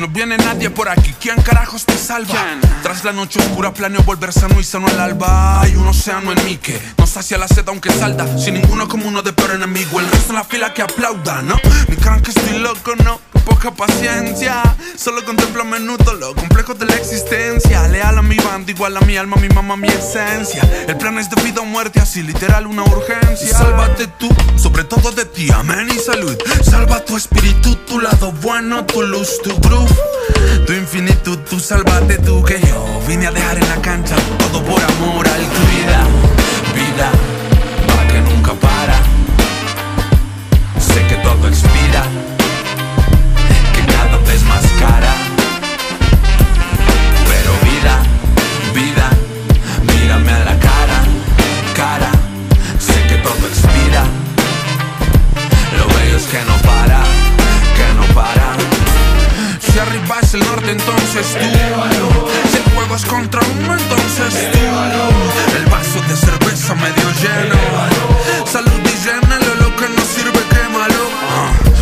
no viene nadie por aquí, ¿quién carajos te salva? Tras la noche oscura planeo volver sano y sano al alba. Hay un océano en mí que no sacia la sed aunque salda Sin ninguno como uno de peor enemigo, el resto en la fila que aplauda, ¿no? Me crean que estoy loco, no poca paciencia. Solo contemplo a menudo lo complejo de la existencia. Leal a mi banda, igual a mi alma, mi mamá, mi esencia. El plan es de vida o muerte, así literal una urgencia. Sálvate tú, sobre todo de ti, amén y salud. Salva tu espíritu, tu lado bueno, tu luz, tu groove. Tu infinitud, tú sálvate tú, que yo vine a dejar en la cancha todo por amor al tu vida. Vida, Es el norte, entonces tú. Si el juego es contra uno, entonces tú. El vaso de cerveza medio lleno. Salud y llénalo, lo que no sirve, quémalo.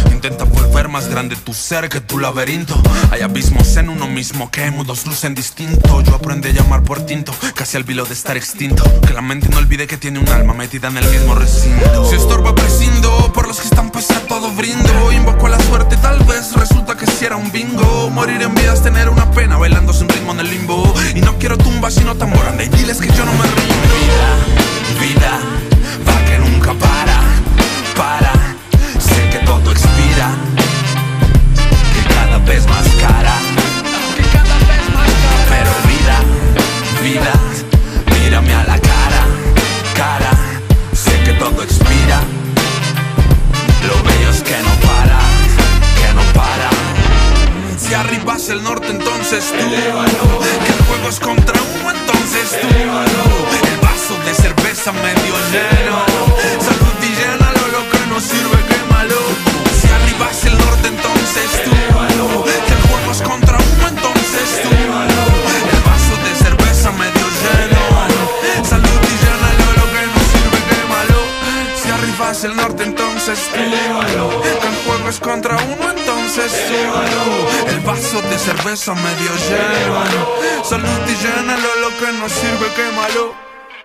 Uh. Intenta volver más grande tu ser que tu laberinto. Hay abismos en uno mismo que mudos lucen distinto. Yo aprendí a llamar por tinto, casi al vilo de estar extinto. Que la mente no olvide que tiene un alma metida en el mismo recinto. Si estorba, prescindo. Por los que están a todo brindo. Invoco a la suerte, tal vez resulta que si era un bingo. Morir en vida es tener una pena bailando sin ritmo en el limbo. Y no quiero tumbas sino tambor. Y diles que yo no me rindo. Vida, vida, va que nunca para, para que todo expira, cada vez más cara. Pero vida, vida, mírame a la cara, cara, sé que todo expira. Lo bello es que no para, que no para. Si arribas el norte, entonces tú. Que el juego es contra uno, entonces tú. El vaso de cerveza medio lleno. Arribas el norte, entonces tú. Que el juego es contra uno, entonces tú. El vaso de cerveza medio lleno. Salud y llénalo, lo que no sirve, quémalo.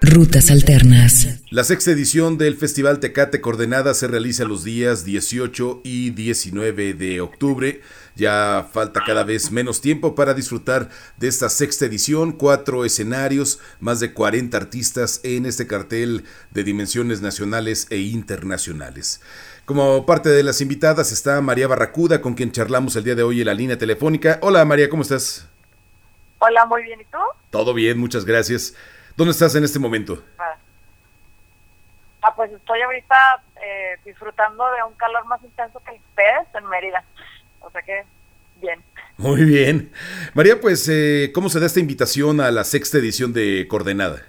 Rutas Alternas. La sexta edición del Festival Tecate Coordenada se realiza los días 18 y 19 de octubre Ya falta cada vez menos tiempo para disfrutar de esta sexta edición, cuatro escenarios, más de 40 artistas en este cartel de dimensiones nacionales e internacionales. Como parte de las invitadas está María Barracuda, con quien charlamos el día de hoy en la línea telefónica. Hola María, ¿cómo estás? Hola, muy bien, ¿y tú? Todo bien, muchas gracias. ¿Dónde estás en este momento? Ah, pues estoy ahorita eh, disfrutando de un calor más intenso que ustedes en Mérida. Sea que, bien. Muy bien. María, pues, eh, ¿cómo se da esta invitación a la sexta edición de Coordenada?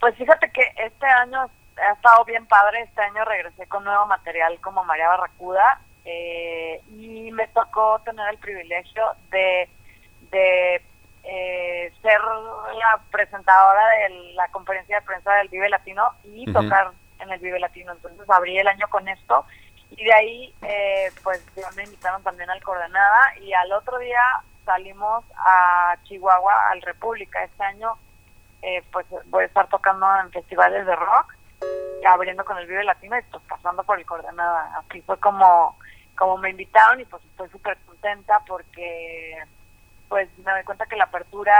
Pues fíjate que este año ha estado bien padre. Este año regresé con nuevo material como María Barracuda eh, y me tocó tener el privilegio de, de eh, ser la presentadora de la conferencia de prensa del Vive Latino y tocar en el Vive Latino. Entonces abrí el año con esto y de ahí eh, pues ya me invitaron también al Coordenada y al otro día salimos a Chihuahua, al República. Este año eh, pues voy a estar tocando en festivales de rock, abriendo con el Vive Latino y pues pasando por el Coordenada. Así fue como, como me invitaron y pues estoy súper contenta porque pues me doy cuenta que la apertura,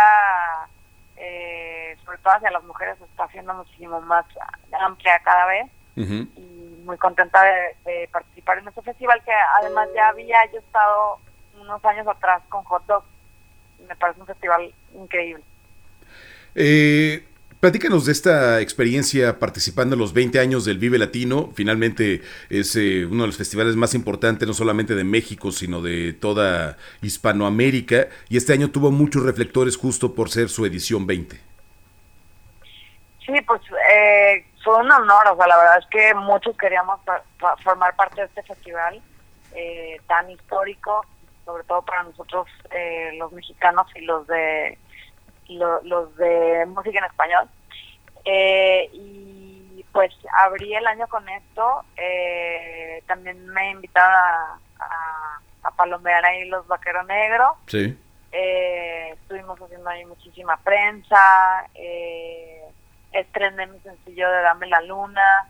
eh, sobre todo hacia las mujeres, está haciendo muchísimo más amplia cada vez. Y muy contenta de, de participar en este festival que además ya había yo estado unos años atrás con Hot Dog. Me parece un festival increíble. Eh, platícanos de esta experiencia participando en los 20 años del Vive Latino. Finalmente es eh, uno de los festivales más importantes, no solamente de México, sino de toda Hispanoamérica. Y este año tuvo muchos reflectores justo por ser su edición 20. Sí, pues eh, fue un honor, o sea, la verdad es que muchos queríamos pa- pa- formar parte de este festival eh, tan histórico, sobre todo para nosotros eh, los mexicanos y los de lo- los de música en español. Eh, y pues abrí el año con esto, eh, también me invitaron a, a, a palomear ahí los Vaqueros Negros. Sí. Eh, estuvimos haciendo ahí muchísima prensa, eh, estrené mi sencillo de Dame la Luna,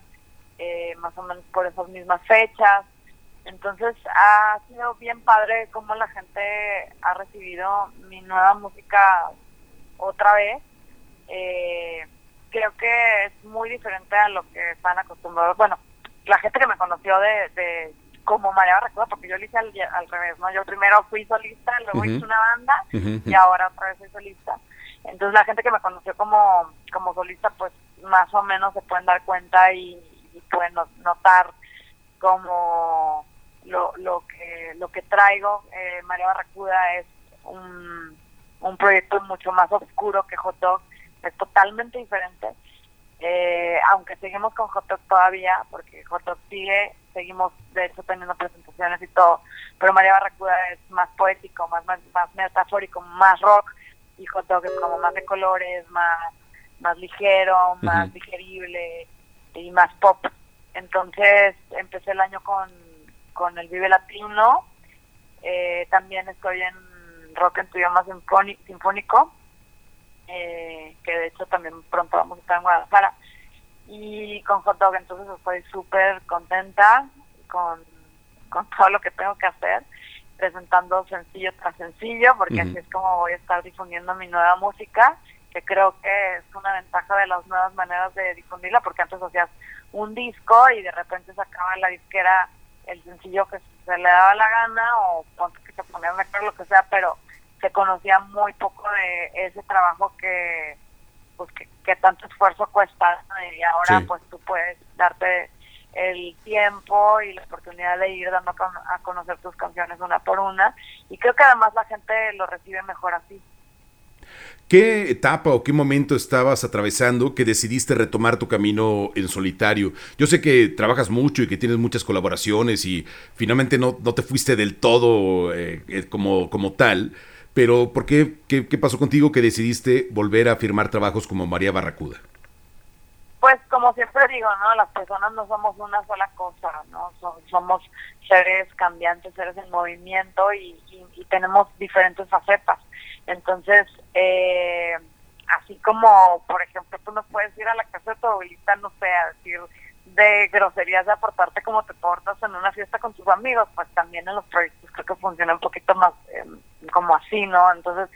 eh, más o menos por esas mismas fechas. Entonces ha sido bien padre cómo la gente ha recibido mi nueva música otra vez. Eh, creo que es muy diferente a lo que están acostumbrados. Bueno, la gente que me conoció de, de como María Barracuda, porque yo lo hice al, al revés, ¿no? Yo primero fui solista, luego hice una banda y ahora otra vez soy solista. Entonces la gente que me conoció como, como solista, pues más o menos se pueden dar cuenta y, pueden no- notar como lo, lo que lo que traigo. Eh, María Barracuda es un, proyecto mucho más oscuro que Hot es totalmente diferente. Eh, aunque seguimos con Hot todavía, porque Hot sigue, seguimos de hecho teniendo presentaciones y todo, pero María Barracuda es más poético, más, más, más metafórico, más rock, y Hot Dog es como más de colores, más, más ligero, más digerible y más pop. Entonces empecé el año con, con el Vive Latino, eh, también estoy en rock en tu idioma sinfónico, eh, que de hecho también pronto vamos a estar en Guadalajara, y con Hot Dog, entonces estoy súper contenta con, con todo lo que tengo que hacer, presentando sencillo tras sencillo, porque así es como voy a estar difundiendo mi nueva música, que creo que es una ventaja de las nuevas maneras de difundirla, porque antes hacías un disco y de repente sacaba la disquera el sencillo que se le daba la gana o ponte que se ponía mejor lo que sea, pero se conocía muy poco de ese trabajo que pues que, que tanto esfuerzo cuesta ¿no? y ahora Sí. pues tú puedes darte el tiempo y la oportunidad de ir dando a con- a conocer tus canciones una por una y creo que además la gente lo recibe mejor así. ¿Qué etapa o qué momento estabas atravesando que decidiste retomar tu camino en solitario? Yo sé que trabajas mucho y que tienes muchas colaboraciones y finalmente no, no te fuiste del todo eh, eh, como, como tal, pero ¿por qué, qué, qué pasó contigo que decidiste volver a firmar trabajos como María Barracuda? Pues como siempre digo, ¿no? Las personas no somos una sola cosa, ¿no? So- somos seres cambiantes, seres en movimiento y, tenemos diferentes facetas. Entonces, eh, así como, por ejemplo, tú no puedes ir a la casa de tu abuelita, no sé, a decir de groserías, de aportarte como te portas en una fiesta con tus amigos, pues también en los proyectos creo que funciona un poquito más eh, como así, ¿no? Entonces,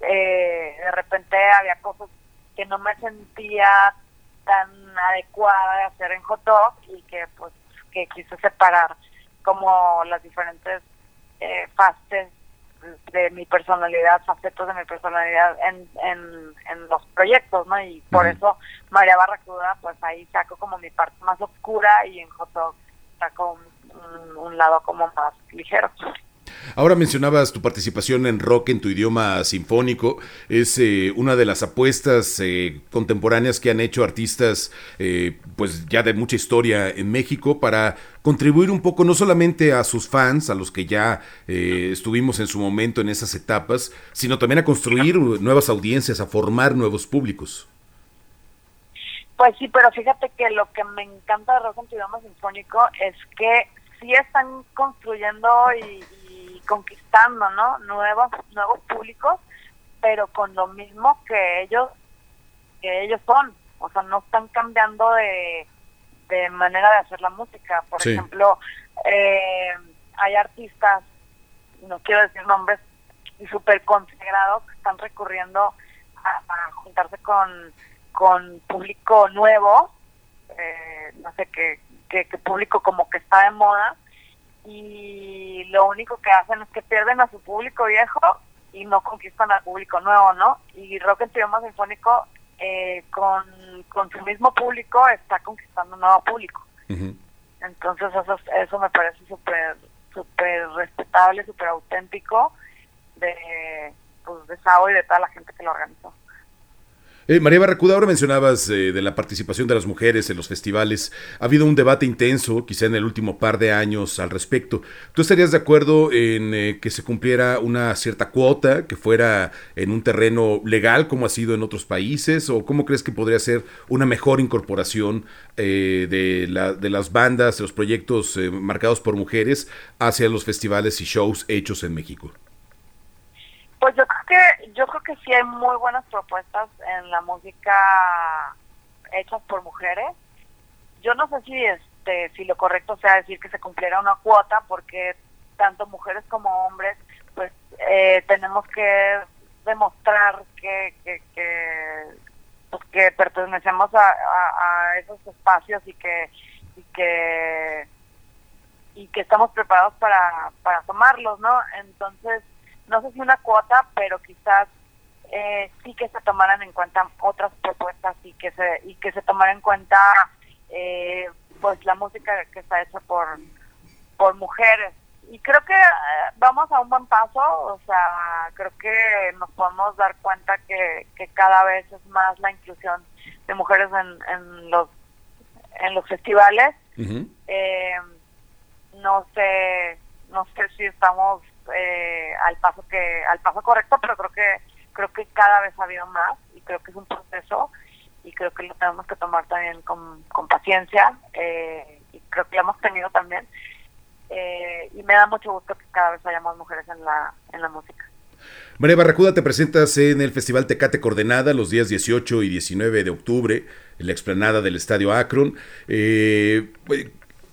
eh, de repente había cosas que no me sentía tan adecuada de hacer en hot dog y que pues que quise separar como las diferentes eh, fases de mi personalidad, facetos de mi personalidad en, en, en los proyectos, ¿no? Y por eso María Barracuda, pues ahí saco como mi parte más oscura y en hot dog saco un, un- un lado como más ligero. Ahora mencionabas tu participación en rock en tu idioma sinfónico. Es eh, una de las apuestas eh, contemporáneas que han hecho artistas, eh, pues ya de mucha historia en México, para contribuir un poco no solamente a sus fans, a los que ya eh, estuvimos en su momento en esas etapas, sino también a construir nuevas audiencias, a formar nuevos públicos. Pues sí, pero fíjate que lo que me encanta de Rock en tu idioma sinfónico es que sí están construyendo y, y conquistando, ¿no? Nuevos, nuevos públicos, pero con lo mismo que ellos, que ellos son. O sea, no están cambiando de, de manera de hacer la música. Por Sí. ejemplo, eh, hay artistas, no quiero decir nombres, y súper consagrados que están recurriendo a, a juntarse con, con público nuevo, eh, no sé, que, que, que público como que está de moda, y lo único que hacen es que pierden a su público viejo y no conquistan al público nuevo, ¿no? Y Rock en tu idioma sinfónico, eh, con, con su mismo público, está conquistando un nuevo público. Entonces eso, eso me parece súper súper respetable, súper auténtico de, pues, de Sao y de toda la gente que lo organizó. Eh, María Barracuda, ahora mencionabas eh, de la participación de las mujeres en los festivales. Ha habido un debate intenso, quizá en el último par de años, al respecto. ¿Tú estarías de acuerdo en eh, que se cumpliera una cierta cuota, que fuera en un terreno legal, como ha sido en otros países? ¿O cómo crees que podría ser una mejor incorporación eh, de, la- de las bandas, de los proyectos eh, marcados por mujeres hacia los festivales y shows hechos en México? Pues yo creo que yo creo que sí hay muy buenas propuestas en la música hechas por mujeres. Yo no sé si este si lo correcto sea decir que se cumpliera una cuota porque tanto mujeres como hombres pues eh, tenemos que demostrar que que, que, pues, que pertenecemos a, a- esos espacios y que y que y que estamos preparados para, para tomarlos, ¿no? Entonces, no sé si una cuota, pero quizás eh, sí que se tomaran en cuenta otras propuestas y que se y que se tomara en cuenta eh, pues la música que está hecha por por mujeres. Y creo que eh, vamos a un buen paso o sea creo que nos podemos dar cuenta que, que cada vez es más la inclusión de mujeres en, en los en los festivales. Eh, no sé no sé si estamos eh, al paso que al paso correcto pero creo que creo que cada vez ha habido más y creo que es un proceso y creo que lo tenemos que tomar también con, con paciencia eh, y creo que lo hemos tenido también eh, y me da mucho gusto que cada vez haya más mujeres en la en la música María Barracuda, te presentas en el Festival Tecate Coordenada los días 18 y 19 de octubre, en la explanada del Estadio Akron. Eh,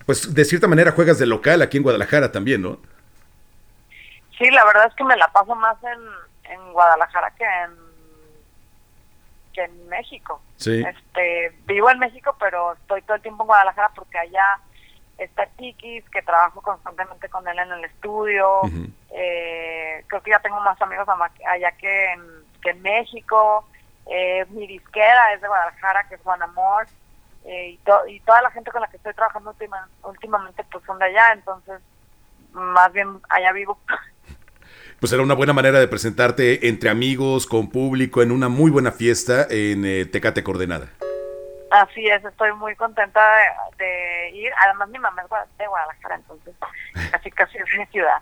pues de cierta manera juegas de local aquí en Guadalajara también, ¿no? Sí la verdad es que me la paso más en, en Guadalajara que en que en México. Sí. este vivo en México pero estoy todo el tiempo en Guadalajara porque allá está Chiquis que trabajo constantemente con él en el estudio. Eh, creo que ya tengo más amigos allá que en, que en México. Eh, mi disquera es de Guadalajara que es Juan Amor. Eh, y, to- y toda la gente con la que estoy trabajando última- últimamente pues son de allá. Entonces más bien allá vivo Pues era una buena manera de presentarte entre amigos, con público, en una muy buena fiesta en eh, Tecate Coordenada. Así es, estoy muy contenta de, de ir. Además, mi mamá es de Guadalajara, entonces casi casi es mi ciudad.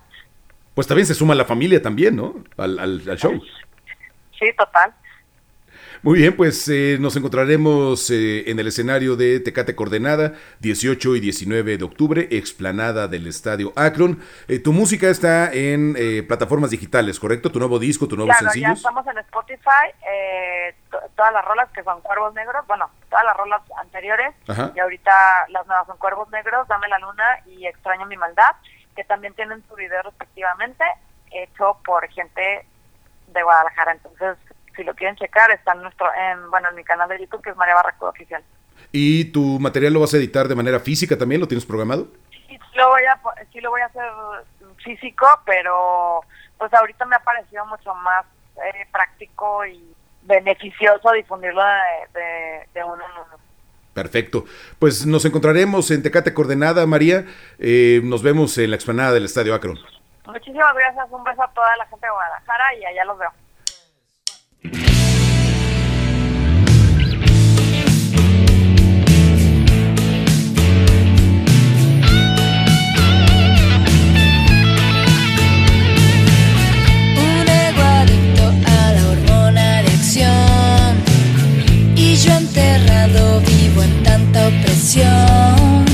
Pues también se suma la familia también, ¿no? Al, al- al show. Sí, total. Muy bien, pues eh, nos encontraremos eh, en el escenario de Tecate Coordenada, 18 y 19 de octubre, explanada del Estadio Akron. Eh, tu música está en eh, plataformas digitales, ¿correcto? Tu nuevo disco, tu nuevos Claro, ya sencillos. estamos en Spotify, eh, to- todas las rolas que son Cuervos Negros, bueno, todas las rolas anteriores, Ajá. y ahorita las nuevas son Cuervos Negros, Dame la Luna y Extraño mi maldad. que también tienen su video respectivamente, hecho por gente de Guadalajara. Entonces, si lo quieren checar, está en nuestro, en, bueno, en mi canal de YouTube, que es María Barracuda Oficial. ¿Y tu material lo vas a editar de manera física también? ¿Lo tienes programado? Sí lo voy a, sí lo voy a hacer físico, pero pues ahorita me ha parecido mucho más eh, práctico y beneficioso difundirlo de, de, de uno en uno. Perfecto. Pues nos encontraremos en Tecate Coordenada, María. Eh, nos vemos en la explanada del Estadio Akron. Muchísimas gracias. Un beso a toda la gente de Guadalajara y allá los veo. Y yo enterrado vivo en tanta opresión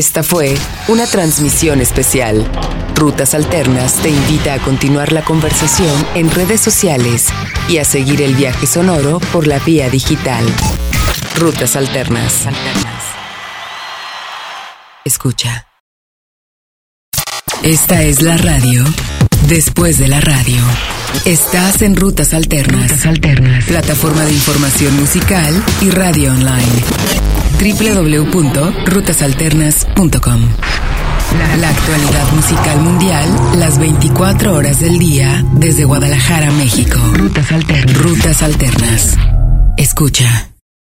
Esta fue una transmisión especial. Rutas Alternas te invita a continuar la conversación en redes sociales y a seguir el viaje sonoro por la vía digital. Rutas Alternas. Escucha. Esta es la radio después de la radio. Estás en Rutas Alternas. Alternas. Plataforma de información musical y radio online. www.rutasalternas.com La actualidad musical mundial las 24 horas del día desde Guadalajara, México. Rutas Alternas. Rutas Alternas. Escucha.